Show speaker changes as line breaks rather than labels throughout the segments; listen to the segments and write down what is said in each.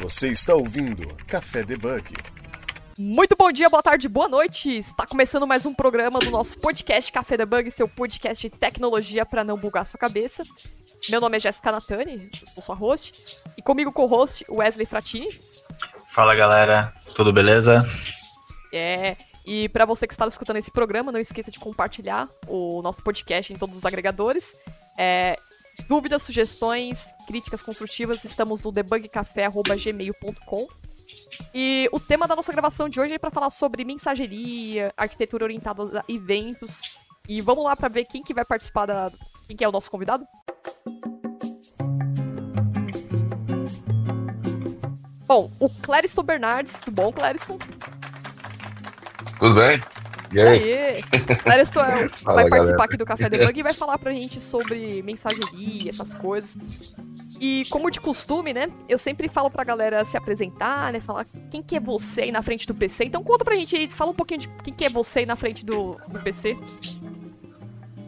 Você está ouvindo Café Debug.
Muito bom dia, boa tarde, boa noite. Está começando mais um programa do nosso podcast Café Debug, seu podcast de tecnologia para não bugar sua cabeça. Meu nome é Jéssica Natani, sou sua host, e comigo co-host Wesley Fratini.
Fala galera, tudo beleza?
É, e para você que está escutando esse programa, não esqueça de compartilhar o nosso podcast em todos os agregadores. É, dúvidas, sugestões, críticas construtivas, estamos no debugcafé.gmail.com. E o tema da nossa gravação de hoje é para falar sobre mensageria, arquitetura orientada a eventos. E vamos lá para ver quem que vai participar da. Quem que é o nosso convidado? Bom, o Clériston Bernardes. Tudo bom, Clériston?
Tudo bem?
E aí? aí. Clériston é, vai participar
galera.
aqui do Café Debug e vai falar pra gente sobre mensageria, essas coisas. E como de costume, né? Eu sempre falo pra galera se apresentar, né? Falar quem que é você aí na frente do PC. Então conta pra gente aí, fala um pouquinho de quem que é você aí na frente do, do PC.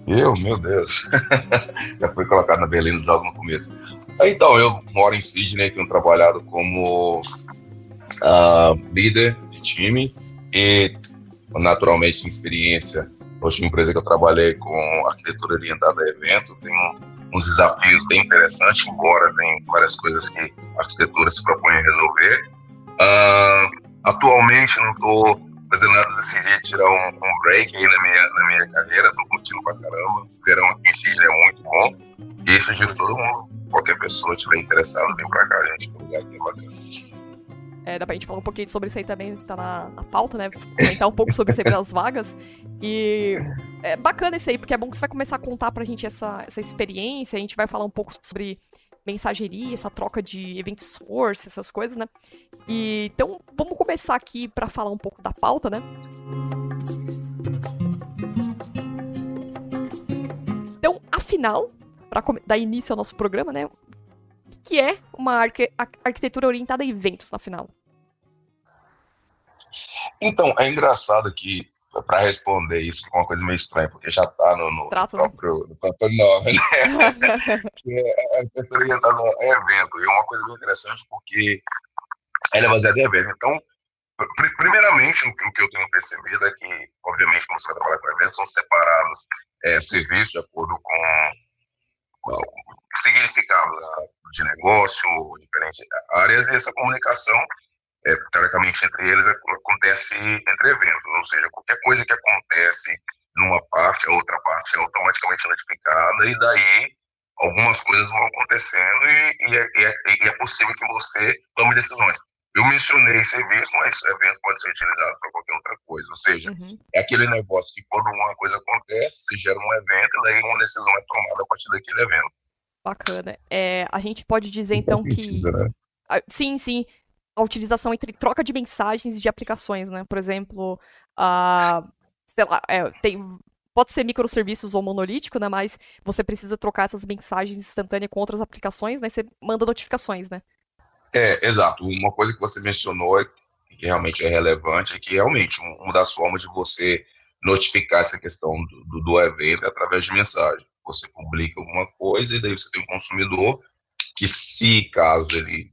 Eu, meu Deus. Já foi colocado na berlina logo no começo. Então, eu moro em Sydney, tenho trabalhado como uh, líder de time e, naturalmente, experiência. Hoje, uma empresa que eu trabalhei com arquitetura orientada a evento, tem uns desafios bem interessantes, embora tem várias coisas que a arquitetura se propõe a resolver. Uh, atualmente, não estou fazendo nada, decidi tirar um, um, break aí na minha, na minha carreira, tô curtindo pra caramba. O verão aqui em Sydney é muito bom. E sugiro todo mundo, qualquer pessoa estiver interessado, vem pra cá, gente, um lugar que é bacana.
É, dá pra gente falar um pouquinho sobre isso aí também, tá na, na pauta, né? Comentar um pouco sobre sempre as vagas. E é bacana isso aí, porque é bom que você vai começar a contar pra gente essa, essa experiência, a gente vai falar um pouco sobre mensageria, essa troca de event source, essas coisas, né? E, então, vamos começar aqui para falar um pouco da pauta, né? Então, afinal, para dar início ao nosso programa, né? Que é uma arqu arquitetura orientada a eventos, na final?
Então, é engraçado que para responder isso é uma coisa meio estranha, porque já está no, no,
Trato,
próprio, né? no próprio nome, né? que é arquitetura orientada a evento. E é uma coisa bem interessante porque ela é baseada em evento. Então, pr primeiramente, o que eu tenho percebido é que, obviamente, quando você vai trabalhar com eventos, são separados é, serviços de acordo com, significado de negócio, diferentes áreas, e essa comunicação é, teoricamente entre eles acontece entre eventos, ou seja, qualquer coisa que acontece numa parte, a outra parte é automaticamente notificada e daí algumas coisas vão acontecendo e, e, é, e, é, e, é, possível que você tome decisões. Eu mencionei serviço, mas evento pode ser utilizado para qualquer outra coisa, ou seja, uhum. é aquele negócio que quando uma coisa acontece, se gera um evento e daí uma decisão é tomada a partir daquele evento.
Bacana. É, a gente pode dizer então
sentido,
que
né?
sim, sim, a utilização entre troca de mensagens de aplicações, né? Por exemplo, uh, sei lá, é, tem, pode ser microserviços ou monolítico, né? Mas você precisa trocar essas mensagens instantâneas com outras aplicações, né? Você manda notificações, né?
É, exato. Uma coisa que você mencionou que realmente é relevante é que realmente uma das formas de você notificar essa questão do, do, evento é através de mensagem. Você publica alguma coisa e daí você tem um consumidor que, se caso ele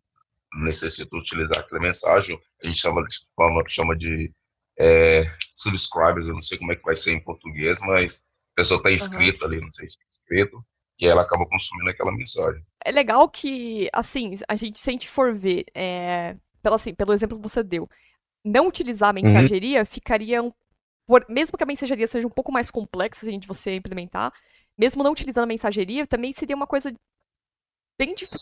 necessita utilizar aquela mensagem, a gente chama de, chama, chama de é, subscribers, eu não sei como é que vai ser em português, mas a pessoa está inscrita uhum. ali, não sei se é inscrito, e ela acaba consumindo aquela mensagem.
É legal que, assim, a gente, se a gente for ver, é, pelo, assim, pelo exemplo que você deu, não utilizar a mensageria uhum. ficaria, um, por, mesmo que a mensageria seja um pouco mais complexa de você implementar, mesmo não utilizando a mensageria, também seria uma coisa bem tipo,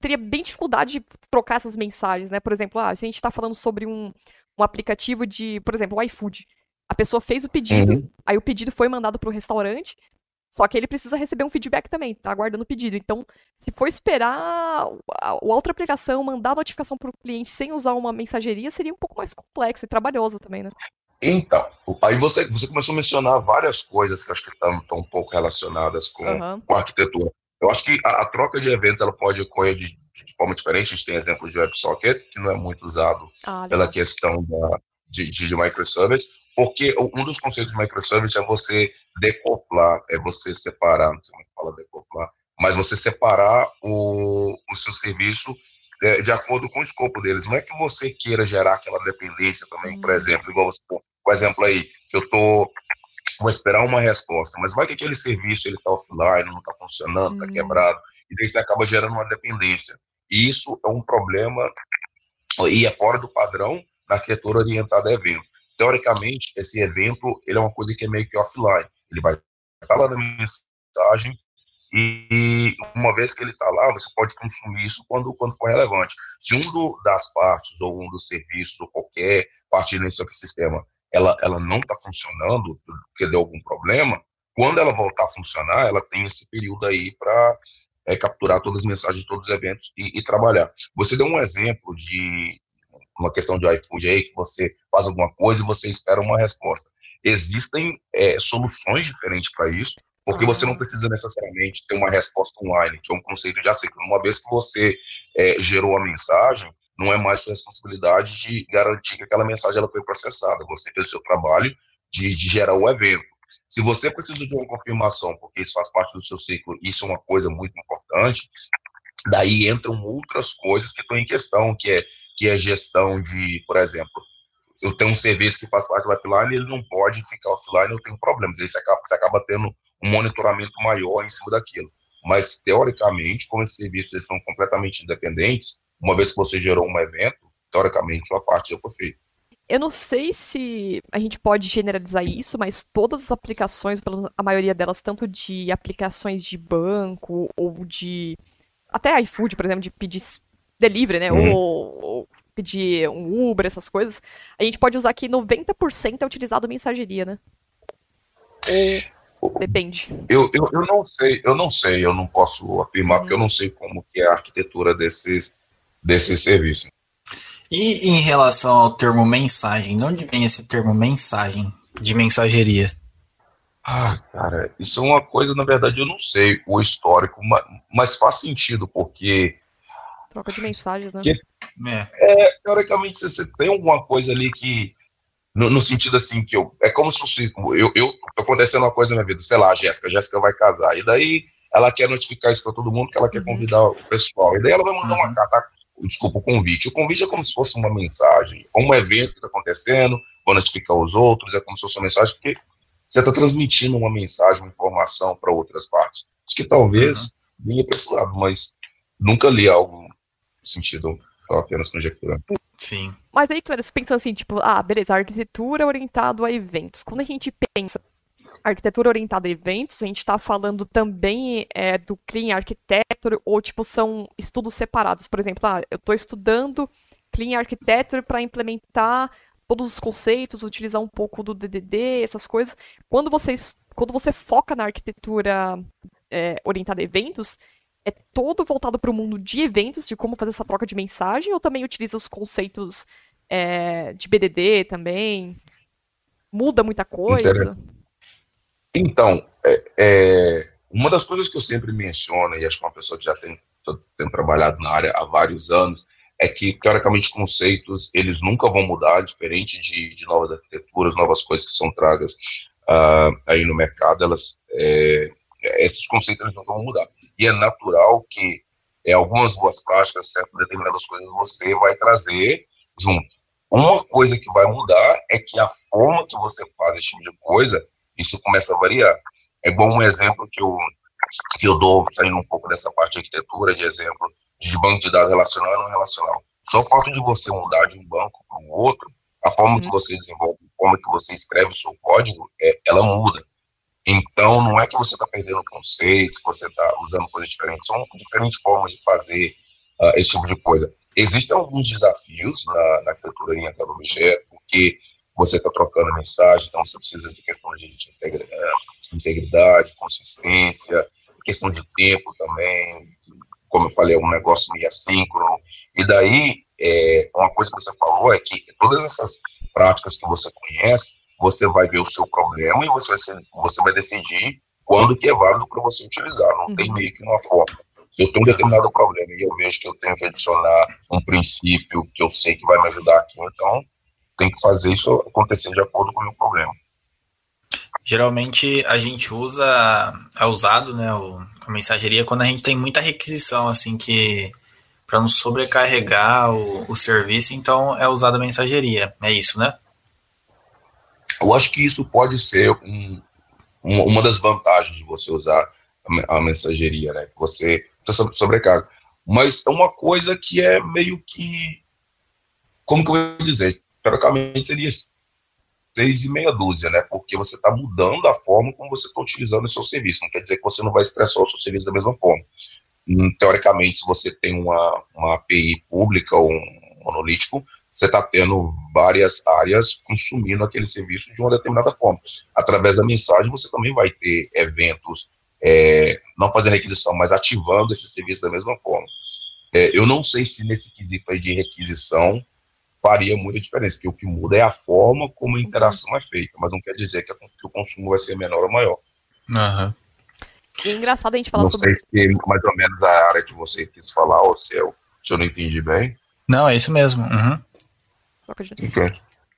teria bem dificuldade de trocar essas mensagens, né? Por exemplo, ah, se a gente está falando sobre um, um aplicativo de, por exemplo, o iFood. A pessoa fez o pedido, uhum. aí o pedido foi mandado para o restaurante, só que ele precisa receber um feedback também, tá aguardando o pedido. Então, se for esperar a, outra aplicação mandar notificação para o cliente sem usar uma mensageria, seria um pouco mais complexo e trabalhoso também, né?
Então, aí você, você começou a mencionar várias coisas que acho que estão um pouco relacionadas com,
uhum.
com a arquitetura. Eu acho que a, a, troca de eventos ela pode ocorrer de, de, forma diferente. A gente tem exemplo de WebSocket, que não é muito usado
ah,
pela questão da, de, de, de microservice, porque um dos conceitos de microservice é você decoplar, é você separar, não sei como é fala decoplar, mas você separar o, o seu serviço é, de acordo com o escopo deles. Não é que você queira gerar aquela dependência também, por uhum. exemplo, igual você, por exemplo aí, que eu tô vou esperar uma resposta, mas vai que aquele serviço ele está offline, não está funcionando, está uhum. quebrado, e daí você acaba gerando uma dependência. E isso é um problema e é fora do padrão da arquitetura orientada a evento. Teoricamente, esse evento ele é uma coisa que é meio que offline. Ele vai estar lá na mensagem e uma vez que ele está lá, você pode consumir isso quando, quando for relevante. Se um do, das partes ou um dos serviços qualquer parte nesse ecossistema ela, ela não está funcionando porque deu algum problema, quando ela voltar a funcionar, ela tem esse período aí para é, capturar todas as mensagens, todos os eventos e, e, trabalhar. Você deu um exemplo de uma questão de iFood aí, que você faz alguma coisa e você espera uma resposta. Existem é, soluções diferentes para isso, porque você não precisa necessariamente ter uma resposta online, que é um conceito de aceito. Uma vez que você é, gerou a mensagem, não é mais sua responsabilidade de garantir que aquela mensagem ela foi processada. Você fez o seu trabalho de, de gerar o evento. Se você precisa de uma confirmação, porque isso faz parte do seu ciclo, isso é uma coisa muito importante, daí entram outras coisas que estão em questão, que é, que é gestão de, por exemplo, eu tenho um serviço que faz parte do pipeline, ele não pode ficar offline, eu tenho problemas. Você acaba, você acaba tendo um monitoramento maior em cima daquilo. Mas, teoricamente, como esses serviços eles são completamente independentes, uma vez que você gerou um evento, teoricamente, sua parte já foi feita.
Eu não sei se a gente pode generalizar isso, mas todas as aplicações, a maioria delas, tanto de aplicações de banco ou de. Até iFood, por exemplo, de pedir delivery, né? Uhum. Ou, ou, pedir um Uber, essas coisas. A gente pode usar que 90% é utilizado mensageria, né? Ou depende.
Eu, eu, eu não sei, eu não sei, eu não posso afirmar, uhum. porque eu não sei como que é a arquitetura desses, desses serviços.
E em relação ao termo mensagem, de onde vem esse termo mensagem de mensageria?
Ah, cara, isso é uma coisa, na verdade, eu não sei o histórico, mas, faz sentido, porque.
Troca de mensagens, né?
Que, é. é. teoricamente, você tem alguma coisa ali que. No, no, sentido assim, que eu. É como se fosse. Eu, eu acontecendo uma coisa na minha vida, sei lá, a Jéssica, a Jéssica vai casar. E daí ela quer notificar isso para todo mundo, que ela quer uhum. convidar o pessoal. E daí ela vai mandar uhum. uma carta desculpa, o convite. O convite é como se fosse uma mensagem, um evento que está acontecendo, vou notificar os outros, é como se fosse uma mensagem, porque você está transmitindo uma mensagem, uma informação para outras partes. Acho que talvez uhum. venha para esse lado, mas nunca li algo no sentido, apenas conjecturando.
Sim.
Mas aí, Clarence, pensando assim, tipo, ah, beleza, arquitetura orientada a eventos. Quando a gente pensa arquitetura orientada a eventos, a gente está falando também é, do Clean Architecture, ou tipo, são estudos separados. Por exemplo, ah, eu estou estudando Clean Architecture para implementar todos os conceitos, utilizar um pouco do DDD, essas coisas. Quando você, quando você foca na arquitetura é, orientada a eventos, é todo voltado para o mundo de eventos, de como fazer essa troca de mensagem, ou também utiliza os conceitos é, de BDD também? Muda muita coisa?
Então, é, é, uma das coisas que eu sempre menciono, e acho que uma pessoa que já tem, tem trabalhado na área há vários anos, é que, teoricamente, conceitos, eles nunca vão mudar, diferente de, de novas arquiteturas, novas coisas que são tragas uh, aí no mercado, elas, é, esses conceitos eles nunca vão mudar. E é natural que é, algumas boas práticas, certas determinadas coisas, você vai trazer junto. Uma coisa que vai mudar é que a forma que você faz esse tipo de coisa isso começa a variar. É bom um exemplo que eu, que eu dou, saindo um pouco dessa parte de arquitetura, de exemplo, de banco de dados relacional e não relacional. Só o fato de você mudar de um banco para um outro, a forma que uhum. você desenvolve, a forma que você escreve o seu código, é, ela muda. Então, não é que você está perdendo conceito, que você está usando coisas diferentes, são diferentes formas de fazer uh, esse tipo de coisa. Existem alguns desafios na, na arquitetura orientada objeto, porque você está trocando mensagem, então você precisa de questão de, de é, integridade, consistência, questão de tempo também, como eu falei, é um negócio meio assíncrono. E daí, é, uma coisa que você falou é que todas essas práticas que você conhece, você vai ver o seu problema e você vai, ser, você vai decidir quando que é válido para você utilizar, não uhum. tem meio que uma forma. Se eu tenho um determinado problema e eu vejo que eu tenho que adicionar um princípio que eu sei que vai me ajudar aqui, então tem que fazer isso acontecer de acordo com o meu problema.
Geralmente a gente usa, é usado, né, o, a mensageria quando a gente tem muita requisição, assim, que para não sobrecarregar o, o serviço, então é usada a mensageria. É isso, né?
Eu acho que isso pode ser um, uma das vantagens de você usar a, mensageria, né? Você está sobrecarga. Mas é uma coisa que é meio que. Como que eu vou dizer? Teoricamente seria seis e meia dúzia, né? Porque você está mudando a forma como você está utilizando o seu serviço. Não quer dizer que você não vai estressar o seu serviço da mesma forma. Hum, teoricamente, se você tem uma, uma API pública ou um monolítico, você está tendo várias áreas consumindo aquele serviço de uma determinada forma. Através da mensagem, você também vai ter eventos, é, não fazendo requisição, mas ativando esse serviço da mesma forma. É, eu não sei se nesse quesito de requisição faria muita diferença, porque o que muda é a forma como a interação é feita, mas não quer dizer que, a, que o consumo vai ser menor ou maior.
Uhum.
E é engraçado a gente falar
não
sobre.
Não sei se mais ou menos a área que você quis falar, ou se eu, se eu não entendi bem.
Não, é isso mesmo. Uhum.
Okay.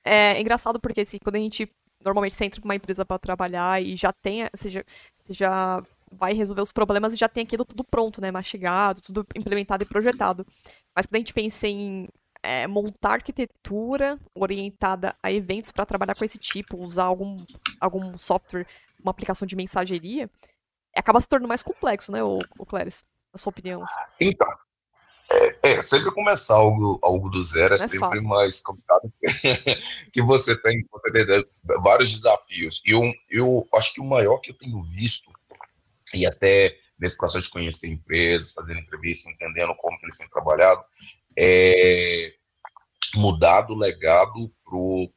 É engraçado porque assim, quando a gente normalmente você entra com uma empresa para trabalhar e já tem, você já, você já vai resolver os problemas e já tem aquilo tudo pronto, né? Mastigado, tudo implementado e projetado. Mas quando a gente pensa em é, montar arquitetura orientada a eventos para trabalhar com esse tipo, usar algum, algum software, uma aplicação de mensageria, acaba se tornando mais complexo, né, o, o Cléris? A sua opinião? Assim.
Então, é, é, sempre começar algo, algo do zero é, é sempre fácil. mais complicado, que você tem, você tem né, vários desafios. E eu, eu acho que o maior que eu tenho visto, e até nesse processo de conhecer empresas, fazendo entrevistas, entendendo como eles têm trabalhado, é mudar do legado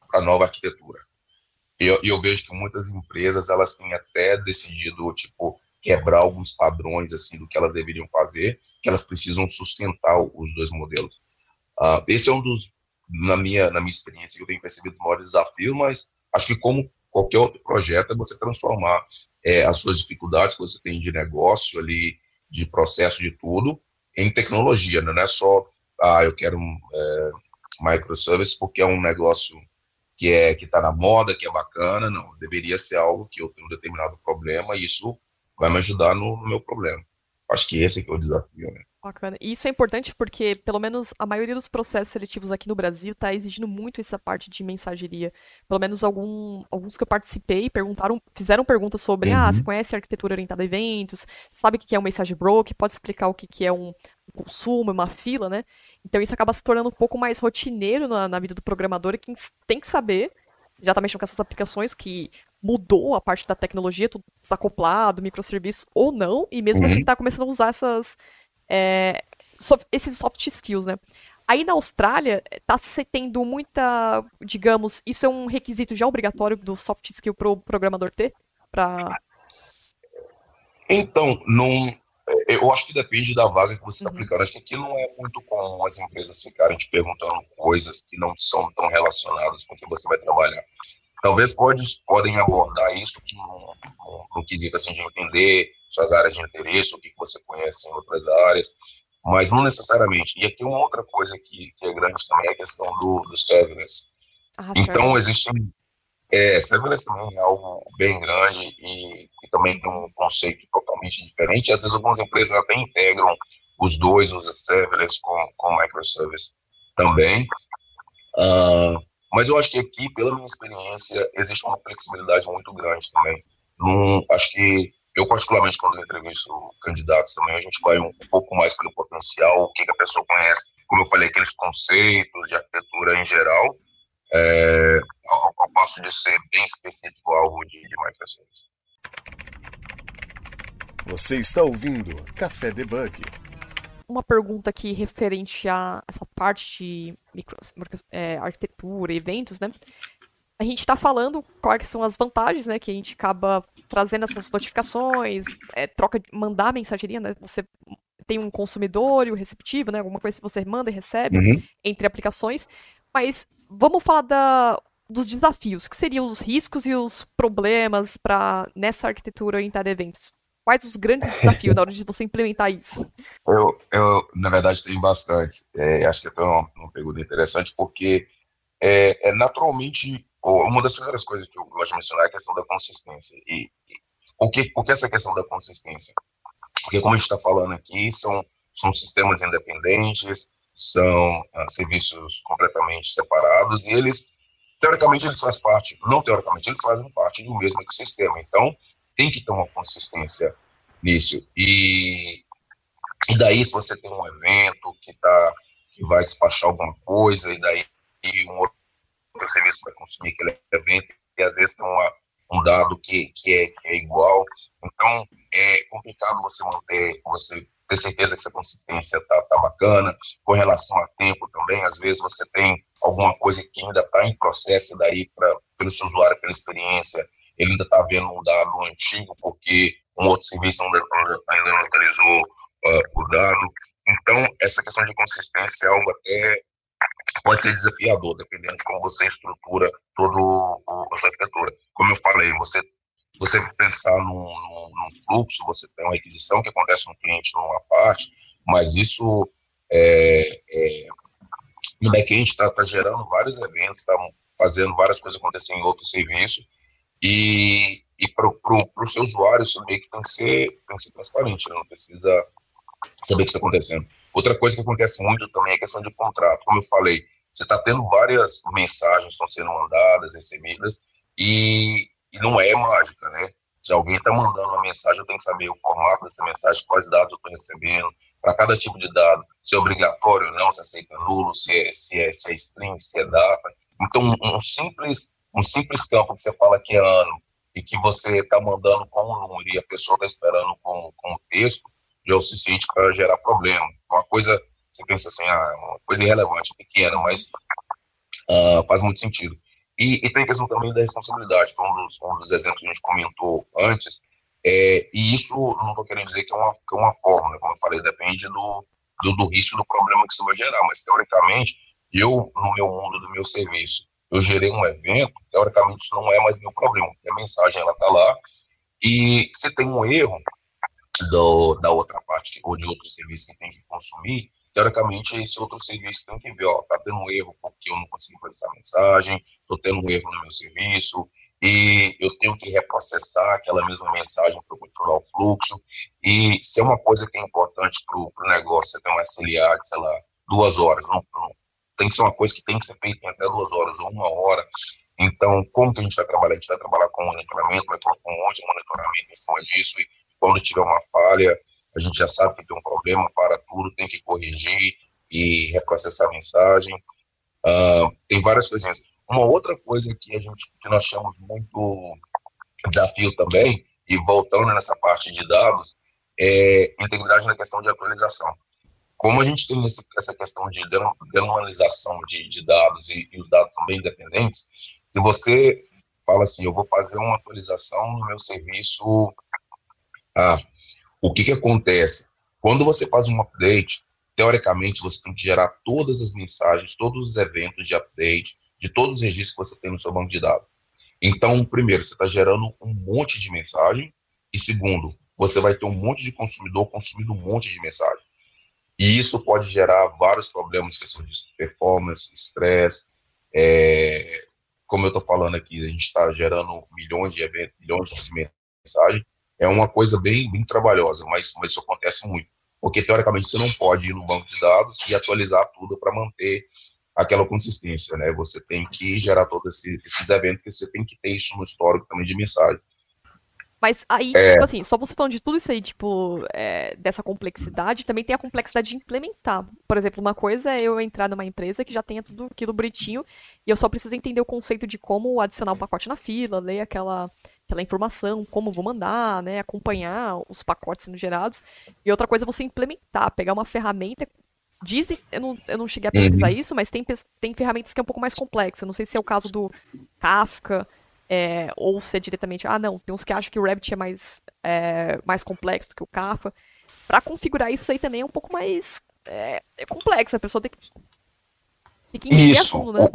para a nova arquitetura. E eu, eu, vejo que muitas empresas elas têm até decidido tipo quebrar alguns padrões assim do que elas deveriam fazer, que elas precisam sustentar os dois modelos. Uh, esse é um dos, na minha na minha experiência, que eu tenho percebido os maiores desafios, mas acho que como qualquer outro projeto é você transformar é, as suas dificuldades que você tem de negócio ali, de processo, de tudo, em tecnologia, né? não é só ah, eu quero um é, microservice porque é um negócio que é que está na moda, que é bacana, não. Deveria ser algo que eu tenho um determinado problema e isso vai me ajudar no, no meu problema. Acho que esse é, é o desafio, né?
Bacana. E isso é importante porque, pelo menos, a maioria dos processos seletivos aqui no Brasil está exigindo muito essa parte de mensageria. Pelo menos algum, alguns que eu participei perguntaram, fizeram perguntas sobre, ah, uhum. ah, você conhece arquitetura orientada a eventos? Sabe o que é um message broker? Pode explicar o que é um consumo, uma fila, né? Então isso acaba se tornando um pouco mais rotineiro na, na vida do programador e quem tem que saber, já está mexendo com essas aplicações que mudou a parte da tecnologia, tudo desacoplado, microserviço ou não, e mesmo assim uhum. assim está começando a usar essas, é, soft, esses soft skills, né? Aí na Austrália, tá se tendo muita, digamos, isso é um requisito já obrigatório do soft skill para o programador ter? Pra...
Então, não, eu acho que depende da vaga que você está uhum. aplicando. Acho que aqui não é muito comum as empresas ficarem te perguntando coisas que não são tão relacionadas com o que você vai trabalhar. Talvez pode, podem abordar isso no, no, no quesito assim, de entender suas áreas de interesse, o que você conhece em outras áreas, mas não necessariamente. E aqui uma outra coisa que, que é grande também é a questão do, do serverless. Ah, então, existe é, serverless também é algo bem grande e, e, também tem um conceito totalmente diferente. Às vezes algumas empresas até integram os dois, os serverless com, com microservice também. Uh, mas eu acho que aqui, pela minha experiência, existe uma flexibilidade muito grande também. Num, acho que eu, particularmente, quando eu entrevisto candidatos também, a gente vai um, pouco mais pelo potencial, o que, que, a pessoa conhece, como eu falei, aqueles conceitos de arquitetura em geral, é, ao, ao passo de ser bem específico algo de, de microservice.
Você está ouvindo Café Debug.
Uma pergunta aqui referente a essa parte de micro, é, arquitetura, eventos, né? A gente está falando quais são as vantagens, né? Que a gente acaba trazendo essas notificações, é, troca, mandar mensageria, né? Você tem um consumidor e o receptivo, né? Alguma coisa que você manda e recebe uhum. entre aplicações. Mas vamos falar da, dos desafios, que seriam os riscos e os problemas para nessa arquitetura orientada a eventos. Quais os grandes desafios na hora de você implementar isso?
Eu, eu na verdade, tenho bastante. É, acho que é uma, uma pergunta interessante, porque é, é, naturalmente uma das primeiras coisas que eu gosto de mencionar é a questão da consistência. E, e o, que, o que é essa questão da consistência? Porque, como a gente está falando aqui, são são sistemas independentes, são ah, serviços completamente separados e eles, teoricamente, eles fazem parte, não teoricamente, eles fazem parte do mesmo ecossistema. Então, tem que ter uma consistência nisso. E, e daí, se você tem um evento que, tá, que vai despachar alguma coisa, e daí um outro serviço vai consumir aquele evento, e às vezes tem uma, um dado que, que, é, que é igual. Então, é complicado você manter, você ter certeza que essa consistência tá, tá bacana. Com relação a tempo também, às vezes você tem alguma coisa que ainda está em processo daí para pelo seu usuário, pela experiência, ele ainda está vendo um dado antigo porque um outro serviço ainda, não atualizou uh, o dado. Então, essa questão de consistência é algo até pode ser desafiador, dependendo de como você estrutura todo a sua arquitetura. Como eu falei, você você pensar num, num, num, fluxo, você tem uma requisição que acontece no cliente numa parte, mas isso é, é, no back-end está tá gerando vários eventos, está fazendo várias coisas acontecerem em outro serviço, e, e para o seu usuário meio que tem que ser, tem que ser transparente, né? não precisa saber o que está acontecendo. Outra coisa que acontece muito também é a questão de contrato. Como eu falei, você está tendo várias mensagens estão sendo mandadas, recebidas, e, e não é mágica, né? Se alguém está mandando uma mensagem, eu tenho que saber o formato dessa mensagem, quais dados eu estou recebendo, para cada tipo de dado, se é obrigatório ou não, se aceita nulo, se é, se é, se é string, se é data. Então, um simples, um simples campo que você fala que é ano e que você está mandando com um número e a pessoa está esperando com, com o texto, já é o suficiente para gerar problema. Uma coisa, você pensa assim, ah, uma coisa irrelevante, pequena, mas uh, faz muito sentido. E, e, tem a questão também da responsabilidade, foi um dos, um dos exemplos que a gente comentou antes, é, e isso não estou querendo dizer que é uma, que é uma fórmula, como eu falei, depende do, do, do risco do problema que isso vai gerar, mas teoricamente, eu, no meu mundo, do meu serviço, eu gerei um evento, teoricamente isso não é mais meu problema, a mensagem ela está lá, e se tem um erro, do, da outra parte ou de outro serviço que tem que consumir, teoricamente esse outro serviço tem que ver, ó, tá tendo um erro porque eu não consigo fazer essa mensagem, tô tendo um erro no meu serviço, e eu tenho que reprocessar aquela mesma mensagem para continuar o fluxo, e se é uma coisa que é importante para o negócio, você tem um SLA sei lá, duas horas, não, tem que ser uma coisa que tem que ser feita em até duas horas ou uma hora, então, como que a gente vai trabalhar? A gente vai trabalhar com monitoramento, vai colocar um monte de monitoramento em cima disso, e quando tiver uma falha, a gente já sabe que tem um problema, para tudo, tem que corrigir e reprocessar a mensagem. Uh, tem várias coisinhas. Uma outra coisa que a gente que nós chamamos muito desafio também, e voltando nessa parte de dados, é integridade na questão de atualização. Como a gente tem esse, essa questão de denormalização de, de dados e, e os dados também independentes, se você fala assim, eu vou fazer uma atualização no meu serviço ah, o que, que acontece? Quando você faz um update, teoricamente você tem que gerar todas as mensagens, todos os eventos de update, de todos os registros que você tem no seu banco de dados. Então, primeiro, você está gerando um monte de mensagem, e segundo, você vai ter um monte de consumidor consumindo um monte de mensagem. E isso pode gerar vários problemas, questão de performance, estresse. É, como eu estou falando aqui, a gente está gerando milhões de eventos, milhões de mensagens, é uma coisa bem, bem trabalhosa, mas, mas isso acontece muito. Porque, teoricamente, você não pode ir no banco de dados e atualizar tudo para manter aquela consistência, né? Você tem que gerar todos esse, esses eventos, que você tem que ter isso no histórico também de mensagem.
Mas aí, é... tipo assim, só você falando de tudo isso aí, tipo, é, dessa complexidade, também tem a complexidade de implementar. Por exemplo, uma coisa é eu entrar numa empresa que já tenha tudo aquilo bonitinho e eu só preciso entender o conceito de como adicionar um pacote na fila, ler aquela aquela informação, como vou mandar, né, acompanhar os pacotes sendo gerados. E outra coisa é você implementar, pegar uma ferramenta. Dizem, eu não, eu não cheguei a pesquisar uhum. isso, mas tem, tem ferramentas que é um pouco mais complexas. Não sei se é o caso do Kafka, é, ou se é diretamente. Ah, não, tem uns que acham que o Rabbit é mais, é, mais complexo do que o Kafka. Para configurar isso aí também é um pouco mais é, é complexo. A pessoa tem que, tem que entender
isso. a né?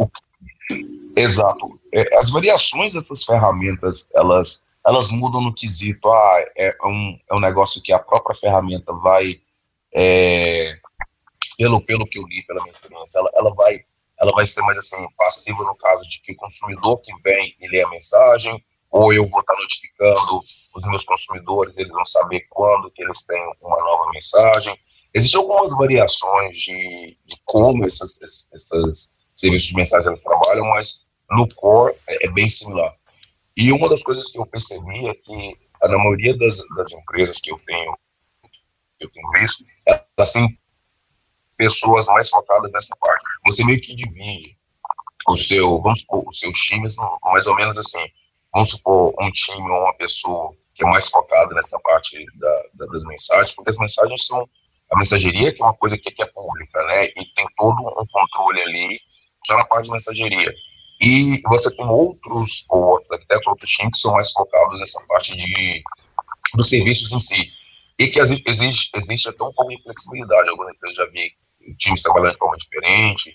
Exato. É, as variações dessas ferramentas, elas, elas mudam no quesito, ah, é um, é um negócio que a própria ferramenta vai, é, pelo, pelo que eu li, pela minha experiência, ela, ela, vai, ela vai ser mais assim, passiva no caso de que o consumidor que vem e lê a mensagem, ou eu vou estar notificando os meus consumidores, eles vão saber quando que eles têm uma nova mensagem. Existem algumas variações de, de como esses, esses, esses, serviços de mensagem eles trabalham, mas no core é, é, bem similar. E uma das coisas que eu percebi é que na maioria das, das empresas que eu tenho, eu tenho visto, elas têm pessoas mais focadas nessa parte. Você meio que divide o seu, vamos supor, os seus times, mais ou menos assim. Vamos supor um time ou uma pessoa que é mais focada nessa parte da, da, das mensagens, porque as mensagens são a mensageria, que é uma coisa que, que é pública, né? E tem todo um controle ali só na parte de mensageria. E você tem outros, ou até outros times que são mais focados nessa parte de, dos serviços em si. E que existe, existe até um pouco de flexibilidade. Algumas empresas já vi times trabalhando de forma diferente,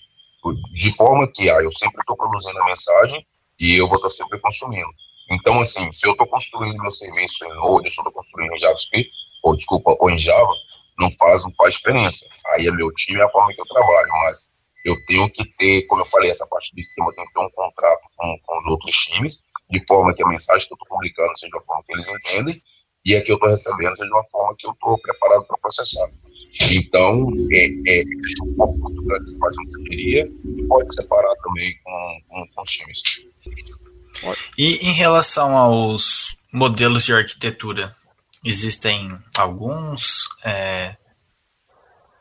de forma que ah, eu sempre estou produzindo a mensagem e eu vou estar sempre consumindo. Então, assim, se eu estou construindo meu serviço em Node, se eu estou construindo em JavaScript, ou desculpa, ou em Java, não faz, não faz diferença. Aí é meu time, é a forma que eu trabalho, mas eu tenho que ter, como eu falei, essa parte de cima, eu tenho que ter um contrato com, com os outros times, de forma que a mensagem que eu estou publicando seja a forma que eles entendem, e a que eu estou recebendo seja uma forma que eu estou preparado para processar. Então, é, é, um pouco muito grande faz uma mensageria e pode separar também com, com, com os times.
E em relação aos modelos de arquitetura, existem alguns? É,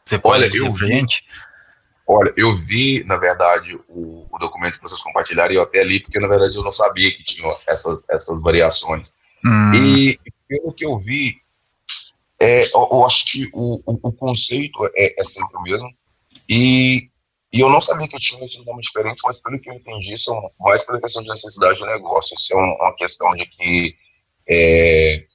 você pode olha, dizer gente? Olha, eu vi, na verdade, o, o, documento que vocês compartilharam e eu até li, porque na verdade eu não sabia que tinha essas, essas variações. Hum. E pelo que eu vi, é, eu, eu acho que o, o, o conceito é, é, sempre o mesmo. E, e eu não sabia que tinha esses nomes diferentes, mas pelo que eu entendi, são mais pela questão de necessidade de negócio. Isso é uma questão de que é,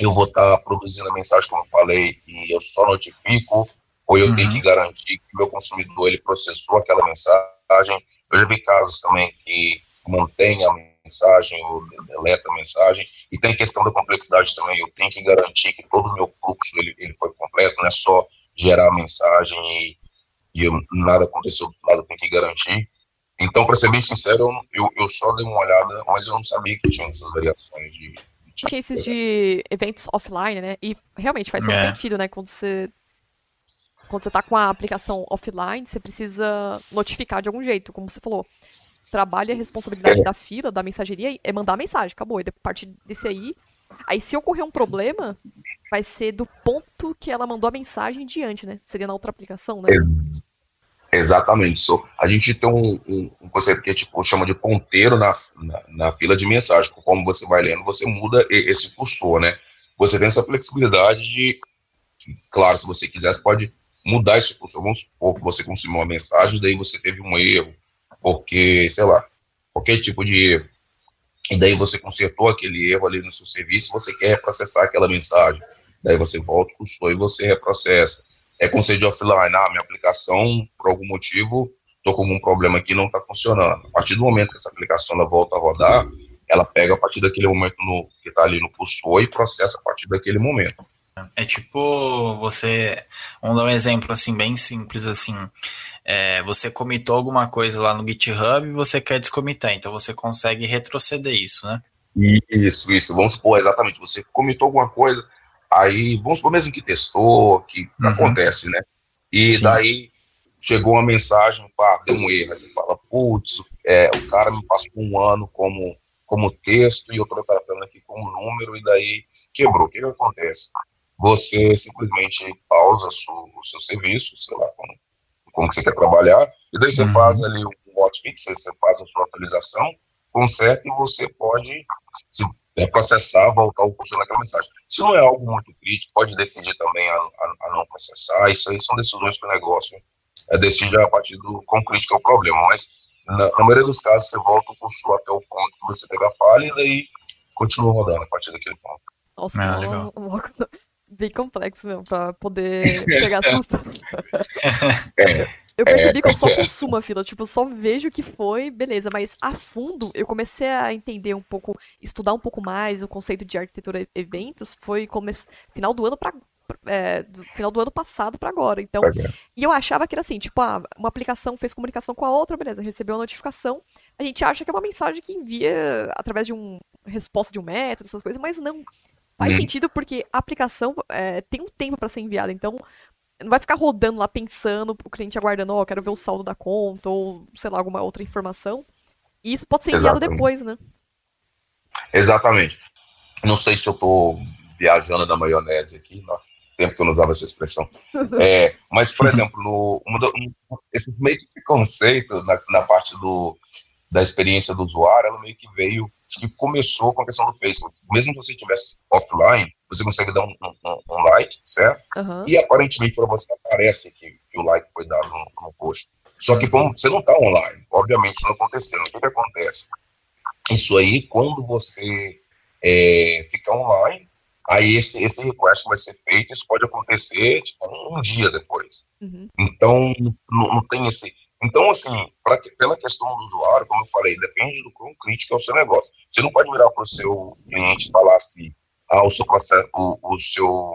eu vou estar tá produzindo a mensagem, como eu falei, e eu só notifico, ou eu uhum. tenho que garantir que o meu consumidor ele processou aquela mensagem. Eu já vi casos também que mantém a mensagem ou deleta a mensagem, e tem questão da complexidade também, eu tenho que garantir que todo o meu fluxo ele, ele foi completo, não é só gerar a mensagem e, e eu, nada aconteceu do lado, eu tenho que garantir. Então, para ser bem sincero, eu, eu, eu, só dei uma olhada, mas eu não sabia que tinha essas variações de,
cases de eventos offline, né? E realmente faz é. sentido, né? Quando você quando você tá com a aplicação offline, você precisa notificar de algum jeito, como você falou. Trabalho e a responsabilidade é. da fila, da mensageria, é mandar a mensagem, acabou. E a partir desse aí, aí se ocorrer um problema, vai ser do ponto que ela mandou a mensagem em diante, né? Seria na outra aplicação, né?
Exatamente. So, a gente tem um, um, um, conceito que é tipo, chama de ponteiro na, na, na, fila de mensagem. Conforme você vai lendo, você muda esse cursor, né? Você tem essa flexibilidade de, claro, se você quiser, você pode mudar esse cursor. Vamos supor que você conseguiu uma mensagem, daí você teve um erro, porque, sei lá, qualquer tipo de erro. E daí você consertou aquele erro ali no seu serviço, você quer reprocessar aquela mensagem. Daí você volta cursor e você reprocessa é conceito de offline, ah, minha aplicação, por algum motivo, estou com um problema aqui não está funcionando. A partir do momento que essa aplicação ela volta a rodar, ela pega a partir daquele momento no, que está ali no cursor e processa a partir daquele momento.
É tipo você, vamos dar um exemplo assim bem simples assim, é, você comitou alguma coisa lá no GitHub e você quer descomitar, então você consegue retroceder isso, né?
Isso, isso. Vamos supor exatamente, você comitou alguma coisa, Aí, vamos supor mesmo que testou, que uhum. acontece, né? E Sim. daí chegou uma mensagem, pá, deu um erro. Aí você fala, putz, é, o cara me passou um ano como, como texto e eu tô tratando aqui como número, e daí quebrou. O que, que acontece? Você simplesmente pausa o seu serviço, sei lá, como, como que você quer trabalhar, e daí você uhum. faz ali um hotfix, você faz a sua atualização, conserta e você pode, se é, processar, voltar o curso naquela mensagem. Se não é algo muito crítico, pode decidir também a, a, a não processar, isso aí são decisões que o negócio é, decide a partir do quão crítico é o problema, mas na, na, maioria dos casos você volta o curso até o ponto que você teve a falha e daí continua rodando a partir daquele ponto.
Nossa, ah, legal. bem complexo mesmo, pra poder pegar essa é. Eu percebi é, que eu só consumo a fila, tipo, só vejo o que foi, beleza, mas a fundo eu comecei a entender um pouco, estudar um pouco mais o conceito de arquitetura e eventos, foi come... final do ano para é, do final do ano passado para agora. Então, e eu achava que era assim, tipo, ah, uma aplicação fez comunicação com a outra, beleza, recebeu a notificação, a gente acha que é uma mensagem que envia através de uma resposta de um método, essas coisas, mas não. Faz hum. sentido porque a aplicação é, tem um tempo para ser enviada, então não vai ficar rodando lá pensando, o cliente aguardando, ó, oh, quero ver o saldo da conta, ou, sei lá, alguma outra informação. E isso pode ser enviado Exatamente. depois, né?
Exatamente. Não sei se eu tô viajando na maionese aqui, nossa, tempo que eu não usava essa expressão. É, mas, por exemplo, no, um, esses meio que esse conceito na, na parte do, da experiência do usuário, ela meio que veio, que começou com a questão do Facebook. Mesmo que você estivesse offline, você consegue dar um, um, um like, certo? Uhum. E aparentemente para você aparece que, que, o like foi dado no, no post. Só que como você não está online, obviamente isso não aconteceu. O que, que acontece? Isso aí, quando você é, ficar online, aí esse, esse request vai ser feito, isso pode acontecer tipo, um dia depois. Uhum. Então, não, não, tem esse. Então, assim, pra, pela questão do usuário, como eu falei, depende do quão crítico é o seu negócio. Você não pode virar para o seu cliente e falar assim: ah, o seu, processo, o, o seu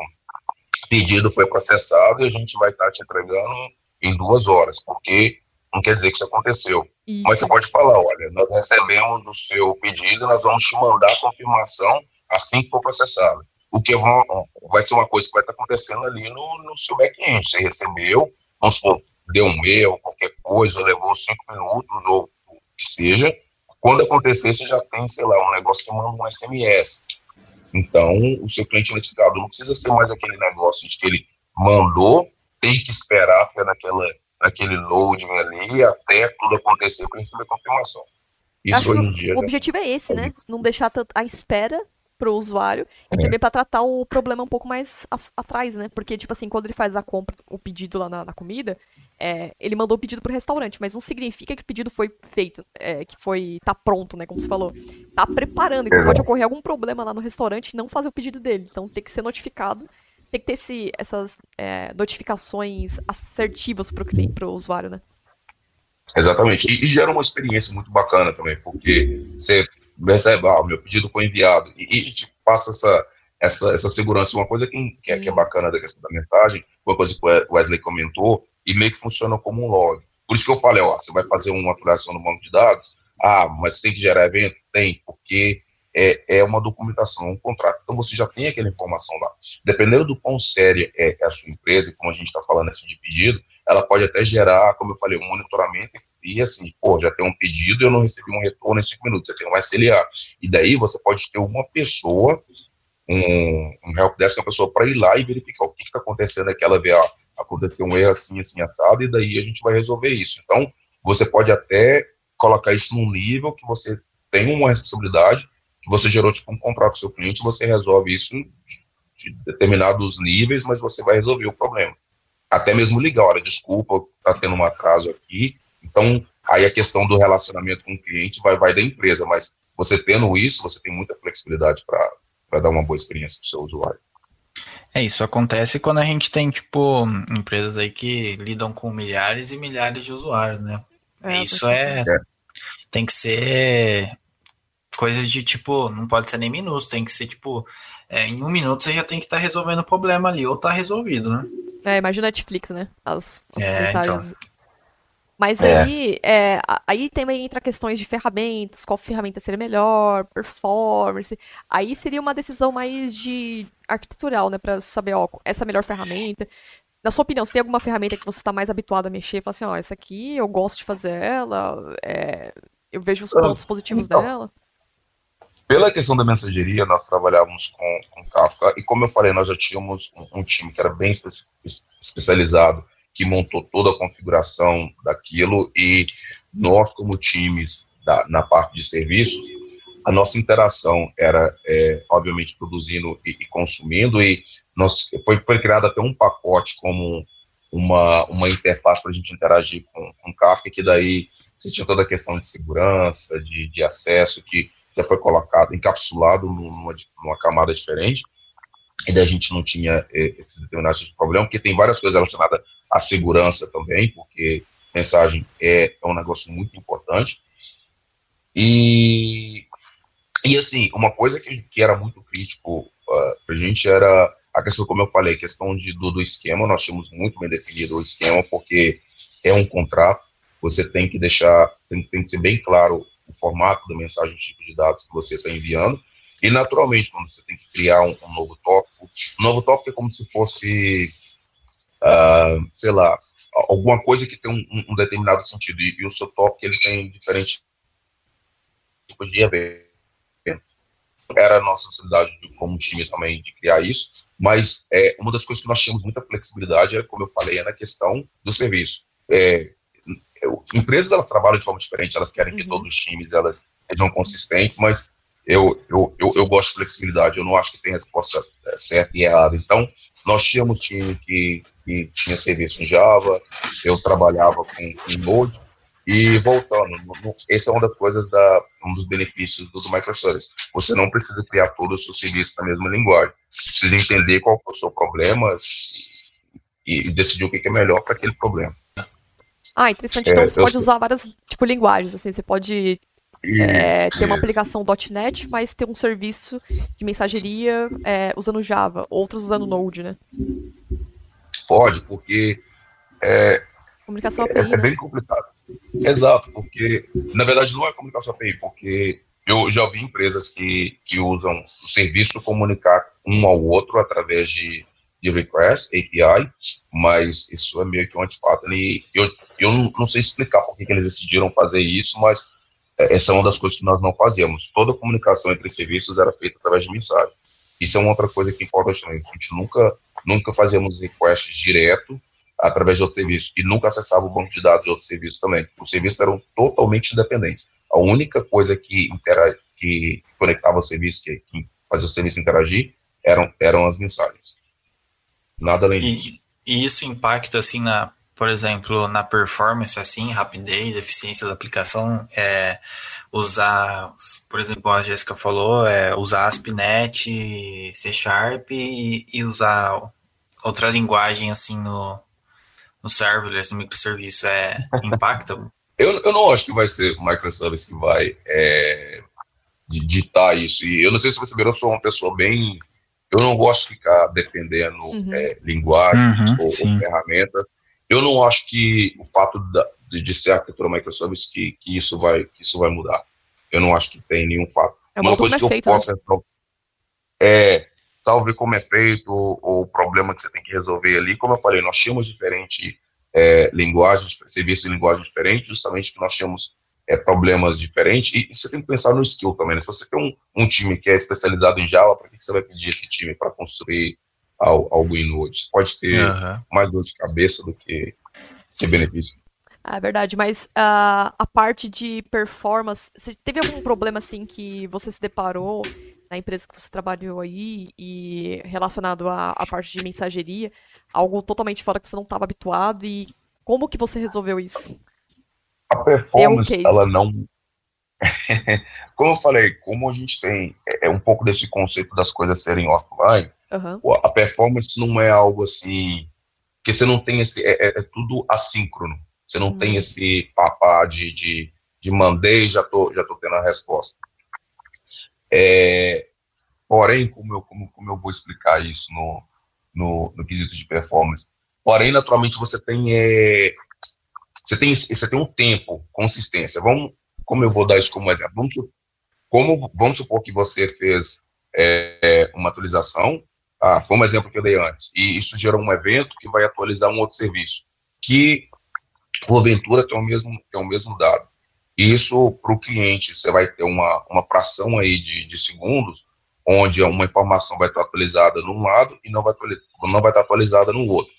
pedido foi processado e a gente vai estar te entregando em duas horas, porque não quer dizer que isso aconteceu. Isso. Mas você pode falar, olha, nós recebemos o seu pedido, nós vamos te mandar a confirmação assim que for processado. O que vai ser uma coisa que vai estar acontecendo ali no, no seu back-end. Você recebeu, vamos supor, deu um erro, qualquer coisa, levou cinco minutos, ou o que seja. Quando acontecer, você já tem, sei lá, um negócio que manda um SMS. Então, o seu cliente notificado não precisa ser mais aquele negócio de que ele mandou, tem que esperar ficar naquela, naquele loading ali até tudo acontecer para receber confirmação.
Isso hoje em dia. O né? objetivo é esse, né? Não deixar a espera para o usuário e é. também para tratar o problema um pouco mais atrás, né? Porque, tipo assim, quando ele faz a compra, o pedido lá na, na comida, é, ele mandou o pedido pro restaurante, mas não significa que o pedido foi feito, é, que foi, tá pronto, né? Como você falou. Tá preparando, então pode ocorrer algum problema lá no restaurante e não fazer o pedido dele. Então tem que ser notificado, tem que ter esse, essas é, notificações assertivas pro cliente, pro usuário, né?
Exatamente. E, e, gera uma experiência muito bacana também, porque você percebe, ah, o meu pedido foi enviado, e, e te passa essa, essa, essa segurança. Uma coisa que, que, é, que é bacana da questão da mensagem, uma coisa que o Wesley comentou, e meio que funciona como um log. Por isso que eu falei, ó, você vai fazer uma atualização no banco de dados, ah, mas tem que gerar evento? Tem, porque é, é uma documentação, um contrato. Então você já tem aquela informação lá. Dependendo do quão séria é, é a sua empresa, como a gente está falando assim de pedido, ela pode até gerar, como eu falei, um monitoramento e assim, pô, já tem um pedido eu não recebi um retorno em cinco minutos, você tem um SLA. E daí você pode ter uma pessoa, um, um helpdesk, uma pessoa para ir lá e verificar o que está acontecendo aqui, ela vê, ah, aconteceu um erro assim, assim, assado, e daí a gente vai resolver isso. Então, você pode até colocar isso num nível que você tem uma responsabilidade, que você gerou tipo um contrato com o seu cliente, você resolve isso de determinados níveis, mas você vai resolver o problema. Até mesmo ligar, olha, desculpa, tá tendo um atraso aqui. Então, aí a questão do relacionamento com o cliente vai, vai da empresa, mas você tendo isso, você tem muita flexibilidade para dar uma boa experiência para o seu usuário.
É, isso acontece quando a gente tem, tipo, empresas aí que lidam com milhares e milhares de usuários, né? É, isso é, é. Tem que ser coisas de, tipo, não pode ser nem minutos, tem que ser, tipo, é, em um minuto você já tem que estar tá resolvendo o problema ali, ou tá resolvido, né?
É, imagina Netflix, né? As, as é, mensagens então. Mas é. aí, é, aí também entra questões de ferramentas, qual ferramenta seria melhor, performance. Aí seria uma decisão mais de arquitetural, né? Pra saber, ó, essa é a melhor ferramenta. Na sua opinião, se tem alguma ferramenta que você está mais habituado a mexer, fala assim, ó, essa aqui eu gosto de fazer ela, é, eu vejo os pontos positivos então, dela.
Pela questão da mensageria, nós trabalhávamos com, com Kafka, e como eu falei, nós já tínhamos um, um time que era bem espe especializado que montou toda a configuração daquilo e nós, como times da, na parte de serviços, a nossa interação era, é, obviamente, produzindo e, e, consumindo, e nós, foi, foi criado até um pacote como uma, uma interface para a gente interagir com, com Kafka, que daí você tinha toda a questão de segurança, de, de acesso, que já foi colocado, encapsulado numa, numa camada diferente, daí a gente não tinha é, esses determinados problemas, porque tem várias coisas relacionadas a segurança também, porque mensagem é, é um negócio muito importante. E, e assim, uma coisa que, que era muito crítico uh, para a gente era a questão, como eu falei, a questão de, do, do esquema. Nós tínhamos muito bem definido o esquema, porque é um contrato, você tem que deixar, tem, tem que ser bem claro o formato da mensagem, o tipo de dados que você está enviando. E, naturalmente, quando você tem que criar um, um novo tópico, um novo tópico é como se fosse uh, sei lá, alguma coisa que tem um, um determinado sentido. E, e, o seu top ele tem diferentes tipos de evento. Era a nossa necessidade como time também de criar isso, mas é, uma das coisas que nós tínhamos muita flexibilidade era, como eu falei, é na questão do serviço. É, empresas elas trabalham de forma diferente, elas querem que uhum. todos os times elas sejam consistentes, mas eu, eu, eu, eu, gosto de flexibilidade, eu não acho que tem resposta é, certa e errada. Então, nós tínhamos time que, que tinha serviço em Java, eu trabalhava com, com Node, e voltando, essa é uma das coisas, da, um dos benefícios do, do microservice. Você não precisa criar todo o seu serviço na mesma linguagem. Você precisa entender qual é o seu problema e, e decidir o que é melhor para aquele problema.
Ah, interessante. Então é, você pode usar várias tipo linguagens, assim, você pode é, ter uma aplicação .NET, mas ter um serviço de mensageria é, usando Java, outros usando Node, né?
Pode, porque é,
comunicação
API, é, é né? é bem complicado. Exato, porque na verdade não é comunicação API, porque eu já vi empresas que, que usam o serviço comunicar um ao outro através de de request, API, mas isso é meio que um anti-pattern. E eu, eu não, sei explicar por que, que eles decidiram fazer isso, mas é, essa é uma das coisas que nós não fazíamos. Toda a comunicação entre serviços era feita através de mensagem. Isso é uma outra coisa que importa também. A gente nunca, nunca fazíamos requests direto através de outro serviço e nunca acessava o banco de dados de outro serviço também. Os serviços eram totalmente independentes. A única coisa que, intera que conectava o serviço, que, que fazia o serviço interagir, eram, eram as mensagens. Nada além disso.
E, isso impacta, assim, na, por exemplo, na performance, assim, rapidez, eficiência da aplicação, é, usar, por exemplo, a Jéssica falou, é, usar ASP.NET, C Sharp e, e, usar outra linguagem, assim, no, no serverless, no microserviço, é, impacta?
eu, eu não acho que vai ser o microservice que vai é, ditar isso. E eu não sei se você viu, eu sou uma pessoa bem eu não gosto de ficar defendendo uhum. é, linguagens uhum, ou, ou, ferramentas. Eu não acho que o fato da, de, de, ser arquitetura Microsoft que, que, isso vai, que isso vai mudar. Eu não acho que tem nenhum fato.
É uma, uma coisa que eu feito, posso
né? é talvez como é feito ou o problema que você tem que resolver ali. Como eu falei, nós tínhamos diferentes é, linguagens, serviços de linguagem diferentes, justamente que nós tínhamos é, problemas diferentes. E, e, você tem que pensar no skill também. Né? Se você tem um, um time que é especializado em Java, para que, que você vai pedir esse time para construir algo em Node? Você pode ter uhum. mais dor de cabeça do que, que benefício.
É verdade, mas uh, a parte de performance, você teve algum problema assim que você se deparou na empresa que você trabalhou aí e relacionado à, à parte de mensageria, algo totalmente fora que você não estava habituado e como que você resolveu isso?
A performance, é um ela não. como eu falei, como a gente tem é, é, um pouco desse conceito das coisas serem offline, uhum. a performance não é algo assim que você não tem esse. É, é, é tudo assíncrono. Você não uhum. tem esse papá de, de, de mandei já tô, já tô tendo a resposta. É, porém, como eu, como, como eu vou explicar isso no, no, no quesito de performance? Porém, naturalmente, você tem é, você tem, você tem um tempo, consistência. Vamos, como eu vou dar isso como exemplo? Vamos, como, vamos supor que você fez é, uma atualização, ah, foi um exemplo que eu dei antes, e isso gerou um evento que vai atualizar um outro serviço, que, porventura, tem o mesmo, tem o mesmo dado. E isso, para o cliente, você vai ter uma, uma fração aí de, de segundos, onde uma informação vai estar atualizada num lado e não vai, não vai estar atualizada no outro.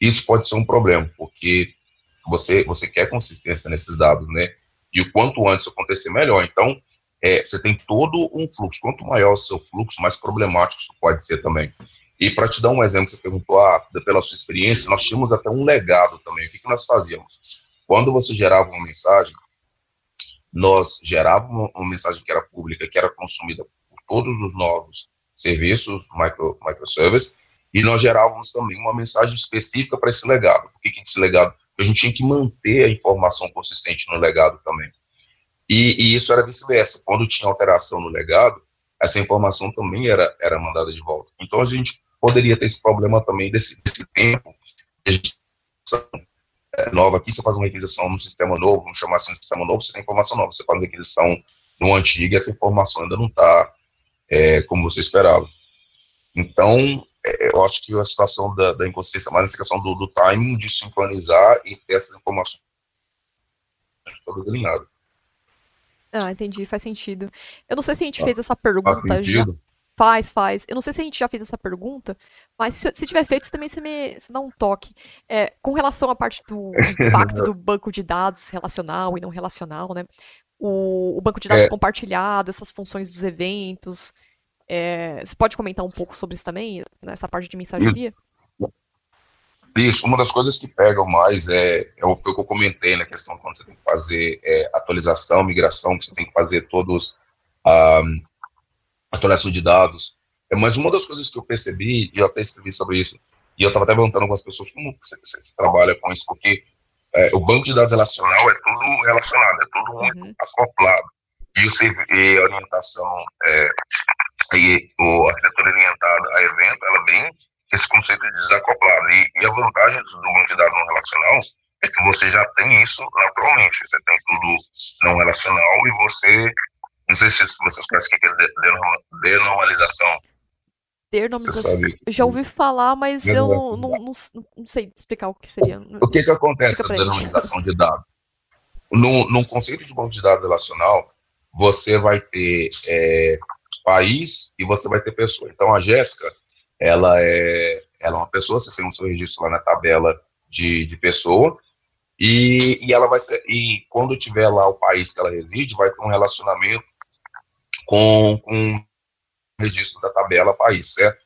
Isso pode ser um problema, porque você, você quer consistência nesses dados, né? E o quanto antes acontecer, melhor. Então, é, você tem todo um fluxo. Quanto maior o seu fluxo, mais problemático isso pode ser também. E para te dar um exemplo, você perguntou, ah, pela sua experiência, nós tínhamos até um legado também. O que, que nós fazíamos? Quando você gerava uma mensagem, nós gerávamos uma mensagem que era pública, que era consumida por todos os novos serviços, micro, microservice, e nós gerávamos também uma mensagem específica para esse legado. Por que, que esse legado a gente tinha que manter a informação consistente no legado também. E, e isso era vice-versa. Quando tinha alteração no legado, essa informação também era, era mandada de volta. Então a gente poderia ter esse problema também desse, desse tempo é, nova aqui, você faz uma requisição no sistema novo, vamos chamar assim de sistema novo, você tem informação nova. Você faz uma requisição no antigo e essa informação ainda não está é, como você esperava. Então, eu acho que a situação da, da inconsciência mais nessa questão do, do timing, de sincronizar e ter essas informações todas alinhadas.
Ah, entendi, faz sentido. Eu não sei se a gente ah, fez essa pergunta
faz
já. Faz, faz. Eu não sei se a gente já fez essa pergunta, mas se, se tiver feito, também você me você dá um toque. É, com relação à parte do impacto do banco de dados relacional e não relacional, né? O, o banco de dados é. compartilhado, essas funções dos eventos. É, você pode comentar um pouco sobre isso também, nessa parte de mensageria?
Isso, uma das coisas que pegam mais é, é o que eu comentei na questão quando você tem que fazer é, atualização, migração, que você tem que fazer todos a um, atualização de dados. É, mas uma das coisas que eu percebi, e eu até escrevi sobre isso, e eu estava até perguntando com as pessoas como você, você, você, trabalha com isso, porque é, o banco de dados relacional é tudo relacionado, é tudo muito uhum. acoplado. E, o, e a orientação é, e o arquitetura orientada a evento, ela vem esse conceito de desacoplado. E, e a vantagem do banco de dados não relacional é que você já tem isso naturalmente. Você tem tudo não relacional e você. Não sei se vocês conhecem o que é denormalização.
Denormalização. Já ouvi falar, mas eu não, não, não, não, sei explicar o que seria.
O, que, que acontece na denormalização de dados? No, no conceito de banco de dados relacional, você vai ter é, país e você vai ter pessoa. Então, a Jéssica, ela é, ela é uma pessoa, você tem o seu registro lá na tabela de, de pessoa, e, e ela vai ser, e quando tiver lá o país que ela reside, vai ter um relacionamento com, com o registro da tabela país, certo?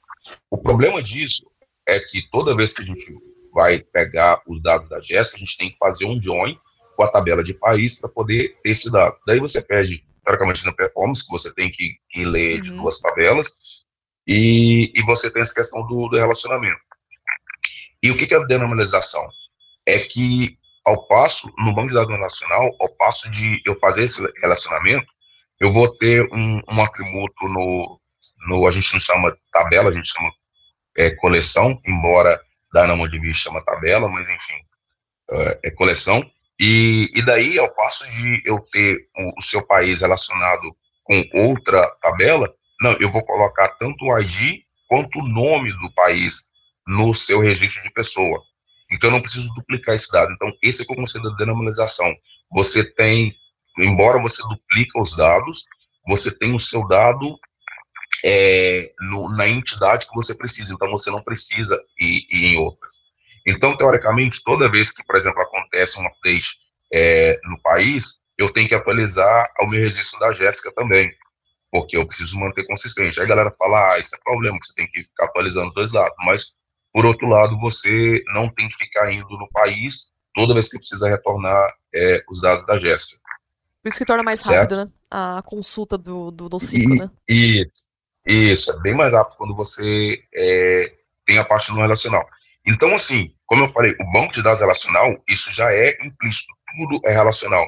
O problema disso é que toda vez que a gente vai pegar os dados da Jéssica, a gente tem que fazer um join com a tabela de país para poder ter esse dado. Daí você pede teoricamente na performance, que você tem que, que ler uhum. de duas tabelas, e, e você tem essa questão do, do relacionamento. E o que, que é a denormalização? É que, ao passo, no banco de dados nacional, ao passo de eu fazer esse relacionamento, eu vou ter um, um atributo no, no, a gente não chama tabela, a gente chama é, coleção, embora DynamoDB chama tabela, mas enfim, é, é coleção, e, e daí, ao passo de eu ter o, o seu país relacionado com outra tabela, não, eu vou colocar tanto o ID quanto o nome do país no seu registro de pessoa. Então, eu não preciso duplicar esse dado. Então, esse é o conceito da denormalização. Você tem, embora você duplica os dados, você tem o seu dado é, no, na entidade que você precisa. Então, você não precisa ir, ir em outras. Então, teoricamente, toda vez que, por exemplo, acontece um update é, no país, eu tenho que atualizar o meu registro da Jéssica também, porque eu preciso manter consistente. Aí a galera fala, ah, isso é problema, você tem que ficar atualizando dois lados, mas, por outro lado, você não tem que ficar indo no país toda vez que precisa retornar é, os dados da Jéssica.
Por isso que torna mais certo? rápido, né? A consulta do, do, do ciclo, e, né?
Isso, isso, é bem mais rápido quando você é, tem a parte no relacional. Então, assim, como eu falei, o banco de dados relacional, isso já é implícito, tudo é relacional.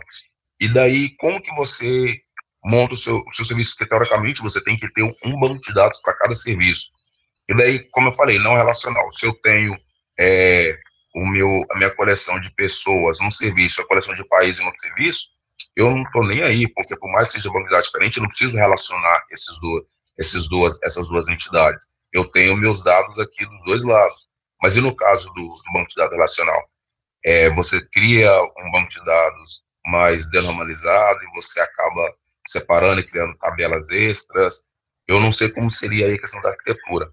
E daí, como que você monta o seu, o seu serviço? Porque, teoricamente, você tem que ter um banco de dados para cada serviço. E daí, como eu falei, não relacional. Se eu tenho é, o meu, a minha coleção de pessoas num serviço, a coleção de países em outro serviço, eu não estou nem aí, porque por mais que seja banco de dados diferente, eu não preciso relacionar esses dois, esses duas, essas duas entidades. Eu tenho meus dados aqui dos dois lados. Mas e no caso do, do banco de dados relacional? É, você cria um banco de dados mais denormalizado e você acaba separando e criando tabelas extras. Eu não sei como seria aí a questão da arquitetura.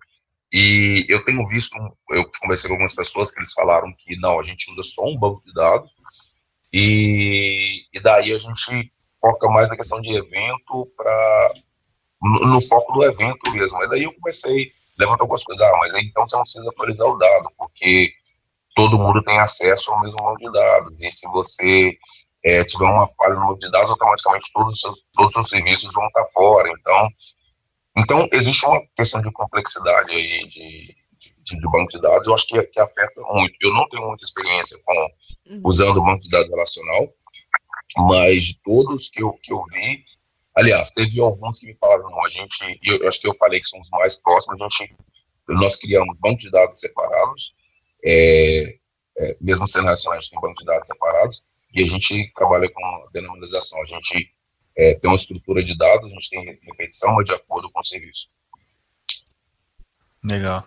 E eu tenho visto, eu conversei com algumas pessoas que eles falaram que não, a gente usa só um banco de dados e, e daí a gente foca mais na questão de evento para no, no, foco do evento mesmo. E daí eu comecei levanta algumas coisas. Ah, mas então você não precisa atualizar o dado, porque todo mundo tem acesso ao mesmo banco de dados. E se você é, tiver uma falha no banco de dados, automaticamente todos os seus, todos os seus serviços vão estar fora. Então, então existe uma questão de complexidade aí de, de, de banco de dados, eu acho que, que, afeta muito. Eu não tenho muita experiência com uhum. usando o banco de dados relacional, mas de todos que eu, que eu vi, Aliás, teve alguns que me falaram, não, a gente, eu, eu acho que eu falei que somos mais próximos, a gente, nós criamos bancos de dados separados, é, é, mesmo sendo nacional, a gente tem bancos de dados separados, e a gente trabalha com denominação, a gente é, tem uma estrutura de dados, a gente tem repetição, mas de acordo com o serviço.
Legal.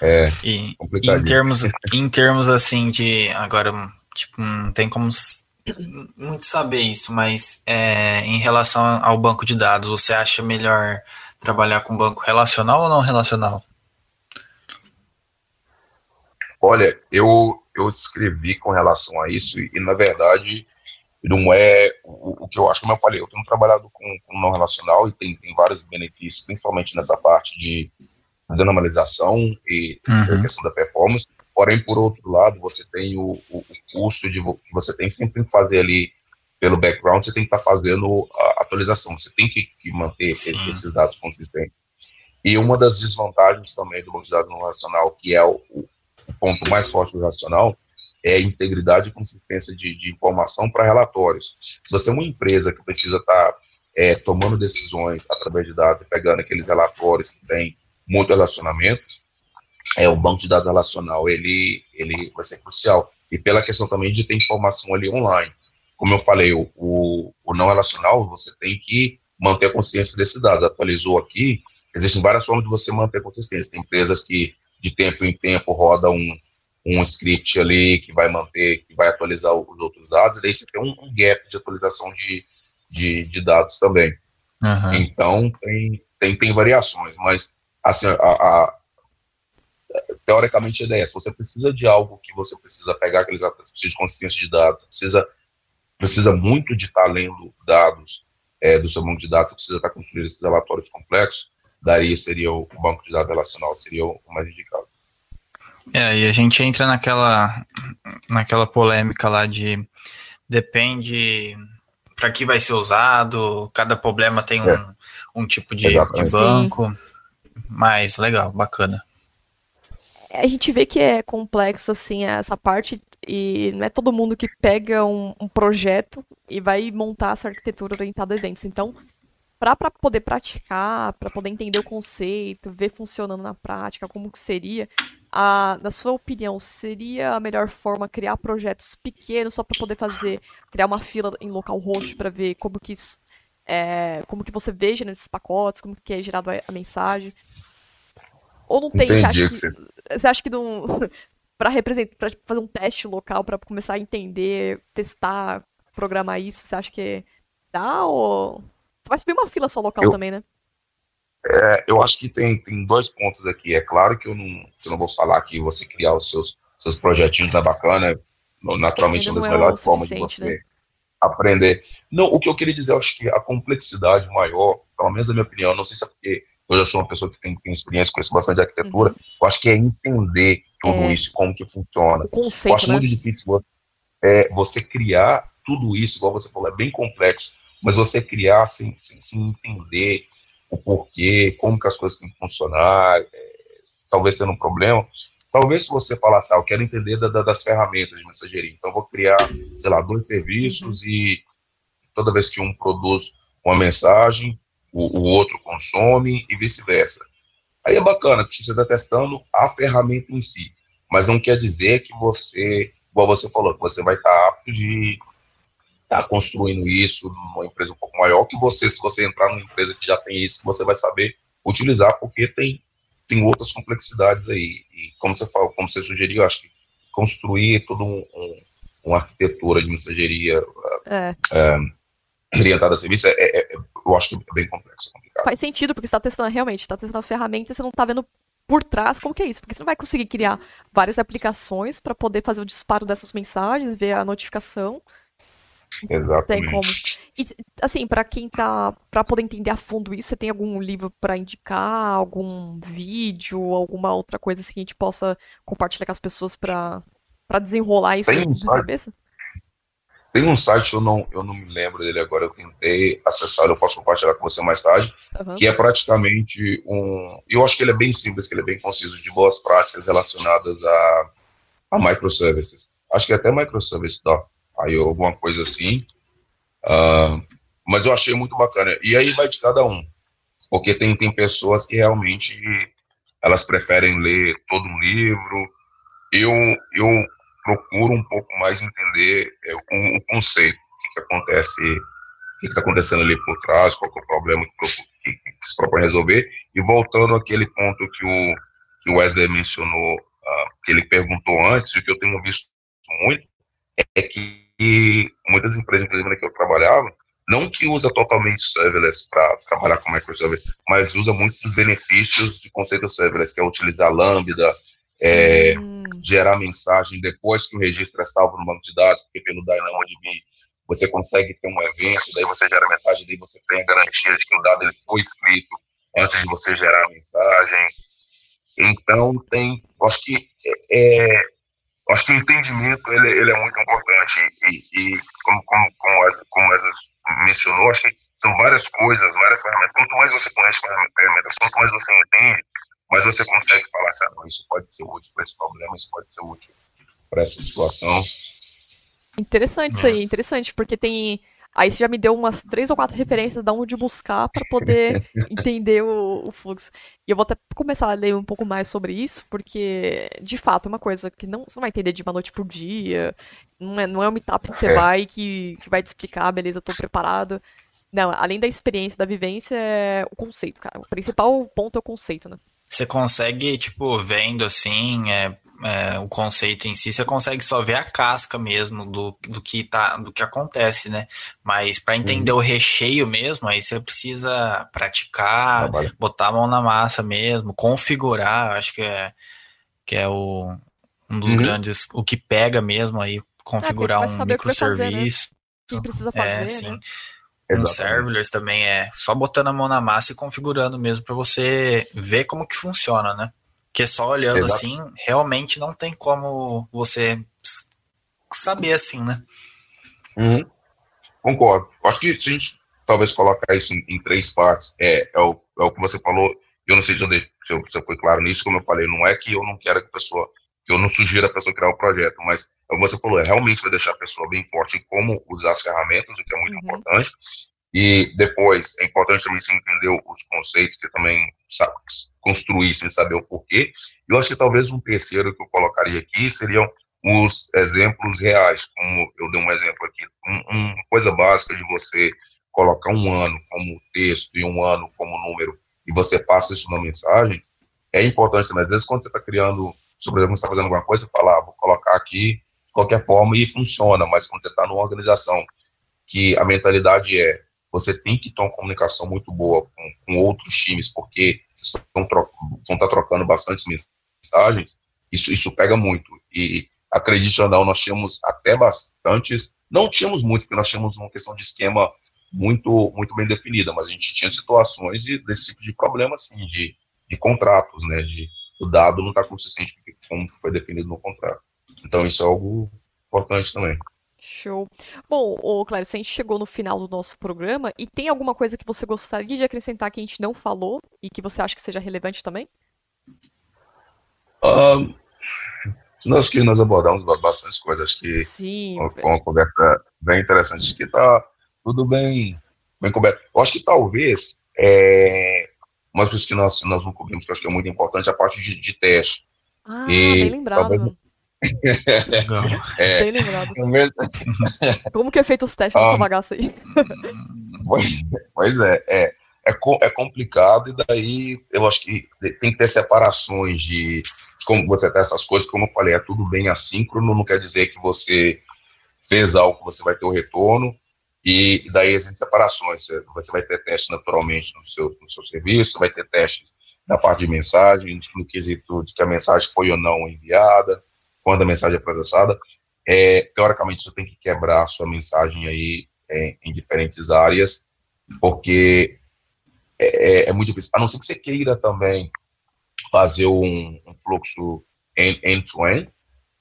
É,
e em termos, em termos assim de agora, tipo, não tem como muito saber isso, mas é, em relação ao banco de dados, você acha melhor trabalhar com banco relacional ou não relacional?
Olha, eu, eu escrevi com relação a isso e, na verdade, não é o, o, que eu acho, como eu falei, eu tenho trabalhado com, com não relacional e tem, tem vários benefícios, principalmente nessa parte de normalização e uhum. questão da performance. Porém, por outro lado, você tem o, o, o custo de você tem sempre que fazer ali pelo background, você tem que estar tá fazendo a atualização, você tem que, que manter Sim. esses dados consistentes. E uma das desvantagens também do banco de dados não relacional, que é o, o ponto mais forte do racional é a integridade e consistência de, de informação para relatórios. Se você é uma empresa que precisa estar tá, é, tomando decisões através de dados, pegando aqueles relatórios que tem muito relacionamento, é, o banco de dados relacional ele, ele vai ser crucial. E pela questão também de ter informação ali online. Como eu falei, o, o, o não relacional, você tem que manter a consciência desse dado. Atualizou aqui, existem várias formas de você manter a consistência. Tem empresas que de tempo em tempo roda um, um script ali que vai manter, que vai atualizar os outros dados, e daí você tem um, um gap de atualização de, de, de dados também. Uhum. Então, tem, tem, tem variações, mas assim, a, a, teoricamente a ideia é, se você precisa de algo que você precisa pegar aqueles dados, precisa de consistência de dados, precisa, precisa muito de estar lendo dados é, do seu banco de dados, você precisa estar construindo esses relatórios complexos, daí seria o, o banco de dados relacional, seria o mais indicado.
É, e a gente entra naquela, naquela polêmica lá de depende para que vai ser usado, cada problema tem um, é. um tipo de, de banco. Sim. Mas legal, bacana.
A gente vê que é complexo assim essa parte e não é todo mundo que pega um, um projeto e vai montar essa arquitetura orientada a eventos. Então, para poder praticar, para poder entender o conceito, ver funcionando na prática, como que seria, a, na sua opinião, seria a melhor forma criar projetos pequenos só para poder fazer, criar uma fila em local host para ver como que isso, é, como que você veja nesses pacotes, como que é gerado a, a mensagem? Ou não tem? Entendi você acha que, que você... acha que não para representar, para fazer um teste local para começar a entender, testar, programar isso, você acha que dá ou você vai subir uma fila só local eu, também, né?
É, eu acho que tem, tem dois pontos aqui. É claro que eu não, eu não vou falar que você criar os seus, seus projetinhos é bacana, naturalmente uma das é melhores formas de você né? aprender. Não, o que eu queria dizer, eu acho que a complexidade maior, pelo menos na minha opinião, não sei se é porque eu já sou uma pessoa que tem, tem experiência, conheço bastante de arquitetura, uhum. eu acho que é entender tudo é. isso, como que funciona.
Conceito,
eu acho
né?
muito difícil você, é, você criar tudo isso, igual você falou, é bem complexo mas você criar sem, sem, sem entender o porquê, como que as coisas têm que funcionar, é, talvez tendo um problema. Talvez se você falasse, ah, eu quero entender da, da, das ferramentas de mensageria, então eu vou criar, sei lá, dois serviços uhum. e toda vez que um produz uma mensagem, o, o outro consome e vice-versa. Aí é bacana, que você está testando a ferramenta em si, mas não quer dizer que você, igual você falou, que você vai estar apto de está construindo isso numa empresa um pouco maior, que você, se você entrar numa empresa que já tem isso, você vai saber utilizar, porque tem, tem outras complexidades aí. E como você falou, como você sugeriu, acho que construir toda um, um, uma arquitetura de mensageria é. É, orientada a serviço, é, é, é, eu acho que é bem complexo. Complicado.
Faz sentido, porque você está testando realmente, está testando a ferramenta e você não está vendo por trás como que é isso, porque você não vai conseguir criar várias aplicações para poder fazer o disparo dessas mensagens, ver a notificação.
Exatamente.
Tem como. E, assim, para quem tá. para poder entender a fundo isso, você tem algum livro para indicar, algum vídeo, alguma outra coisa assim que a gente possa compartilhar com as pessoas para desenrolar isso
tem
site, cabeça?
Tem um site, eu não, eu não me lembro dele agora, eu tentei acessar, eu posso compartilhar com você mais tarde, uhum. que é praticamente um. Eu acho que ele é bem simples, que ele é bem conciso, de boas práticas relacionadas a, a microservices. Acho que é até microservice, tá? aí alguma coisa assim. Uh, mas eu achei muito bacana. E aí vai de cada um, porque tem, tem pessoas que realmente elas preferem ler todo um livro. Eu, eu procuro um pouco mais entender é, o, o, conceito, o que, que acontece, o que está acontecendo ali por trás, qual é o problema que, que, que, se propõe resolver, e voltando àquele ponto que o, que o Wesley mencionou, uh, que ele perguntou antes, e que eu tenho visto muito, é que muitas empresas, inclusive que eu trabalhava, não que usa totalmente serverless para trabalhar com microservice, mas usa muitos benefícios de conceito serverless, que é utilizar Lambda, é, hum. gerar mensagem depois que o registro é salvo no banco de dados, porque pelo DynamoDB você consegue ter um evento, daí você gera a mensagem, daí você tem a garantia de que o dado ele foi escrito antes de você gerar a mensagem. Então, tem, acho que é, acho que o entendimento ele, ele é muito importante e, e como como como, as, como as mencionou, acho que são várias coisas, várias ferramentas. Quanto mais você conhece ferramentas, quanto mais você entende, mais você consegue falar assim, ah, isso pode ser útil para esse problema, isso pode ser útil para essa situação.
Interessante isso aí, interessante, porque tem. Aí você já me deu umas três ou quatro referências de onde buscar para poder entender o, o, fluxo. E eu vou até começar a ler um pouco mais sobre isso, porque, de fato, é uma coisa que não, você não vai entender de uma noite por dia. Não é, não é um meetup que você é. vai que, que vai te explicar, beleza, tô preparado. Não, além da experiência, da vivência, é o conceito, cara. O principal ponto é o conceito, né?
Você consegue, tipo, vendo assim, é, é, o conceito em si, você consegue só ver a casca mesmo do, do que tá, do que acontece, né? Mas para entender uhum. o recheio mesmo, aí você precisa praticar, Trabalho. botar a mão na massa mesmo, configurar, acho que é que é o, um dos uhum. grandes, o que pega mesmo aí, configurar ah, um microserviço.
O que precisa fazer, é, sim.
Né? Um serverless também é só botando a mão na massa e configurando mesmo para você ver como que funciona, né? Porque só olhando Exato. assim, realmente não tem como você saber assim, né?
Uhum. Concordo. Acho que se a gente talvez colocar isso em, em três partes, é, é, o, é o que você falou, eu não sei se eu, se, eu, se eu fui claro nisso, como eu falei, não é que eu não quero que a pessoa, eu não sugiro a pessoa criar o um projeto, mas você falou, é realmente vai deixar a pessoa bem forte em como usar as ferramentas, o que é muito uhum. importante, e depois, é importante também se entender os conceitos, que também sabe, construir sem saber o porquê. Eu acho que talvez um terceiro que eu colocaria aqui seriam os exemplos reais, como eu dei um exemplo aqui. Um, uma coisa básica de você colocar um ano como texto e um ano como número, e você passa isso na mensagem, é importante também. Às vezes, quando você está criando, por exemplo, você está fazendo alguma coisa, você fala, ah, vou colocar aqui de qualquer forma e funciona, mas quando você está numa organização que a mentalidade é você tem que ter uma comunicação muito boa com, com outros times, porque vocês vão estar tá trocando bastante mensagens, isso, isso pega muito. E acredite ou não, nós tínhamos até bastantes, não tínhamos muito, porque nós tínhamos uma questão de esquema muito, muito bem definida, mas a gente tinha situações de, desse tipo de problema, assim, de, de contratos, né, de o dado não está consistente com o que foi definido no contrato. Então, isso é algo importante também.
Show. Bom, ô Clério, a gente chegou no final do nosso programa e tem alguma coisa que você gostaria de acrescentar que a gente não falou e que você acha que seja relevante também?
Um, nós que nós abordamos bastante coisas, que
Sim,
foi uma conversa bem interessante, acho que tá tudo bem, bem coberto. Eu acho que talvez é, umas coisas que nós, nós não cobrimos, que eu acho que é muito importante, é a parte de, de teste.
Ah, e bem lembrado. Talvez. É, Bem lembrado. Como que é feito os testes nessa ah, bagaça aí?
Pois, pois é, é, é, é, complicado e daí eu acho que tem que ter separações de, de como você tem essas coisas, como eu falei, é tudo bem assíncrono, não quer dizer que você fez algo que você vai ter o retorno, e daí existem separações, você vai ter testes naturalmente no seu, no seu serviço, vai ter testes na parte de mensagem, no quesito de que a mensagem foi ou não enviada, quando a mensagem é processada, é, teoricamente você tem que quebrar a sua mensagem aí é, em diferentes áreas, porque é, é, é muito difícil. A não ser que você queira também fazer um, um fluxo end-to-end, -end,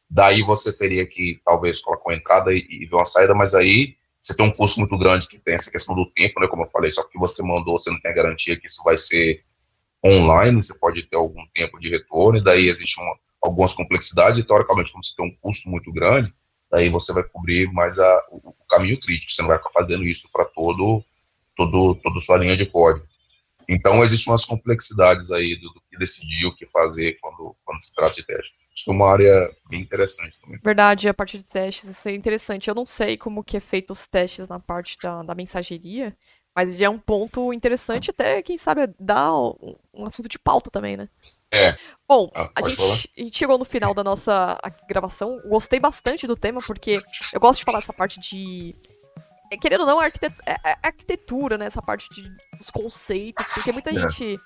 daí você teria que talvez colocar uma entrada e, e uma saída, mas aí você tem um custo muito grande que tem essa questão do tempo, né, como eu falei, só que você mandou, você não tem a garantia que isso vai ser online, você pode ter algum tempo de retorno, e daí existe uma, algumas complexidades, e teoricamente, como você tem um custo muito grande, daí você vai cobrir mais a, o, o caminho crítico, você não vai ficar fazendo isso para todo, todo, toda sua linha de código. Então, existem umas complexidades aí do, do, que decidir o que fazer quando, quando se trata de teste. Acho que é uma área bem interessante também.
Verdade, a parte de testes, isso é interessante. Eu não sei como que é feito os testes na parte da, da mensageria, mas já é um ponto interessante, até, quem sabe, dar um, assunto de pauta também, né?
É.
Bom,
Ah,
a, gente, a gente chegou no final da nossa gravação. Gostei bastante do tema, porque eu gosto de falar essa parte de. É, Querendo ou não, arquitet- é- é arquitetura, né? Essa parte de, dos conceitos, porque muita
É.
gente.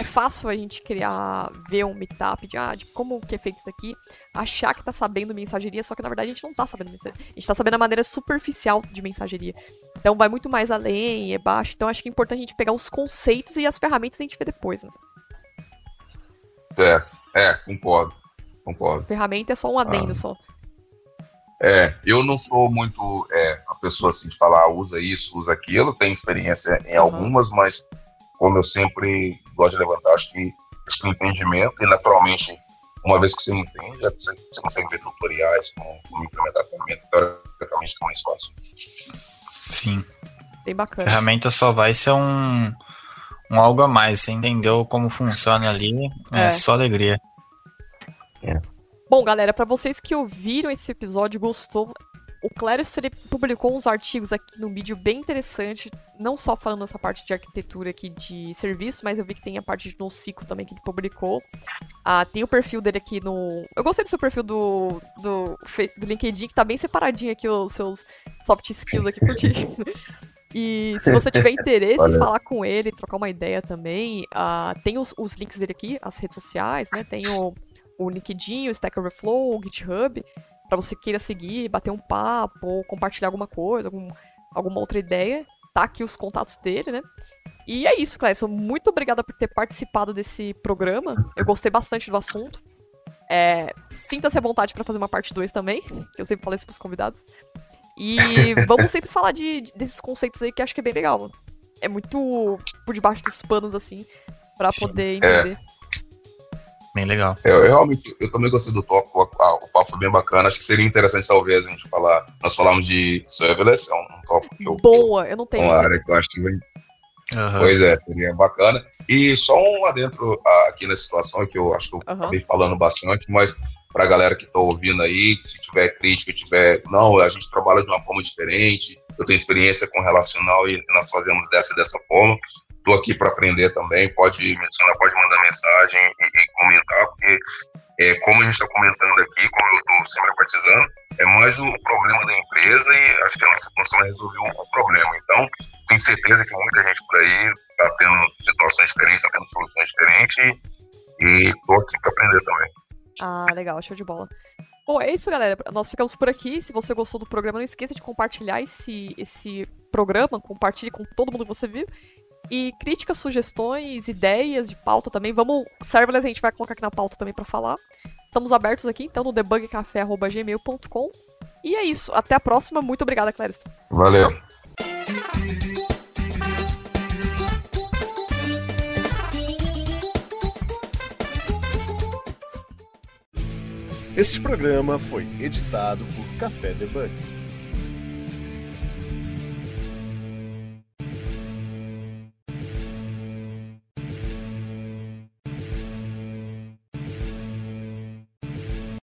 É fácil a gente criar, ver um meetup de, ah, de como que é feito isso aqui, achar que tá sabendo mensageria, só que na verdade a gente não tá sabendo mensageria. A gente tá sabendo a maneira superficial de mensageria. Então vai muito mais além, é baixo. Então acho que é importante a gente pegar os conceitos e as ferramentas a gente vê depois, né?
É, é, concordo. Concordo.
Ferramenta é só um adendo
Ah.
só.
É, eu não sou muito é, a pessoa assim de falar usa isso, usa aquilo, tenho experiência em algumas, mas como eu sempre gosto de levantar, acho que, acho que o entendimento, e naturalmente, uma vez que você entende, você, você consegue ver tutoriais como, como implementar ferramentas, teoricamente é mais fácil.
Sim.
Bem
A
bacana.
ferramenta só vai ser um, um algo a mais. Você entendeu como funciona ali, é,
É.
só alegria.
Bom, galera, pra vocês que ouviram esse episódio e gostou, o Cléris ele publicou uns artigos aqui no vídeo bem interessante, não só falando essa parte de arquitetura aqui de serviço, mas eu vi que tem a parte de NoSQL também que ele publicou. Ah, tem o perfil dele aqui no. Eu gostei do seu perfil do, do, do LinkedIn, que tá bem separadinho aqui os seus soft skills aqui, curti. E se você tiver interesse em falar com ele, trocar uma ideia também, ah, tem os, os links dele aqui, as redes sociais, né? Tem o, o LinkedIn, o Stack Overflow, o GitHub, pra você queira seguir, bater um papo, ou compartilhar alguma coisa, algum- alguma outra ideia. Tá aqui os contatos dele, né? E é isso, Cléison. Muito obrigada por ter participado desse programa. Eu gostei bastante do assunto. É, Sinta-se à vontade pra fazer uma parte 2 também, que eu sempre falo isso pros convidados. E vamos sempre falar de, de- desses conceitos aí que acho que é bem legal, mano. É muito por debaixo dos panos, assim, pra
Sim,
poder entender.
Bem legal.
Eu, eu realmente, eu também gostei do tópico, o papo foi bem bacana, acho que seria interessante talvez a gente falar, nós falamos de serverless, é um, um tópico que eu,
Boa, eu não
é
tenho
uma área que eu acho que vai
Aham.
Pois é, seria bacana. E só um adentro aqui na situação, que eu acho que eu
Aham.
acabei falando bastante, mas para a galera que está ouvindo aí, se tiver crítica, tiver. Não, a gente trabalha de uma forma diferente, eu tenho experiência com relacional e nós fazemos dessa e dessa forma. Estou aqui para aprender também, pode me adicionar, pode mandar mensagem e, e comentar, porque é, como a gente está comentando aqui, como eu estou sempre batizando, é mais o problema da empresa e acho que a nossa função é resolver o problema. Então, tenho certeza que muita gente por aí está tendo situações diferentes, está tendo soluções diferentes e estou aqui para aprender também.
Ah, legal, show de bola. Bom, é isso, galera. Nós ficamos por aqui. Se você gostou do programa, não esqueça de compartilhar esse, esse programa. Compartilhe com todo mundo que você viu. E críticas, sugestões, ideias de pauta também. Vamos. Serverless a gente vai colocar aqui na pauta também pra falar. Estamos abertos aqui, então, no debugcafé.gmail.com. E é isso. Até a próxima. Muito obrigada, Clarice.
Valeu.
Este programa foi editado por Café Debug.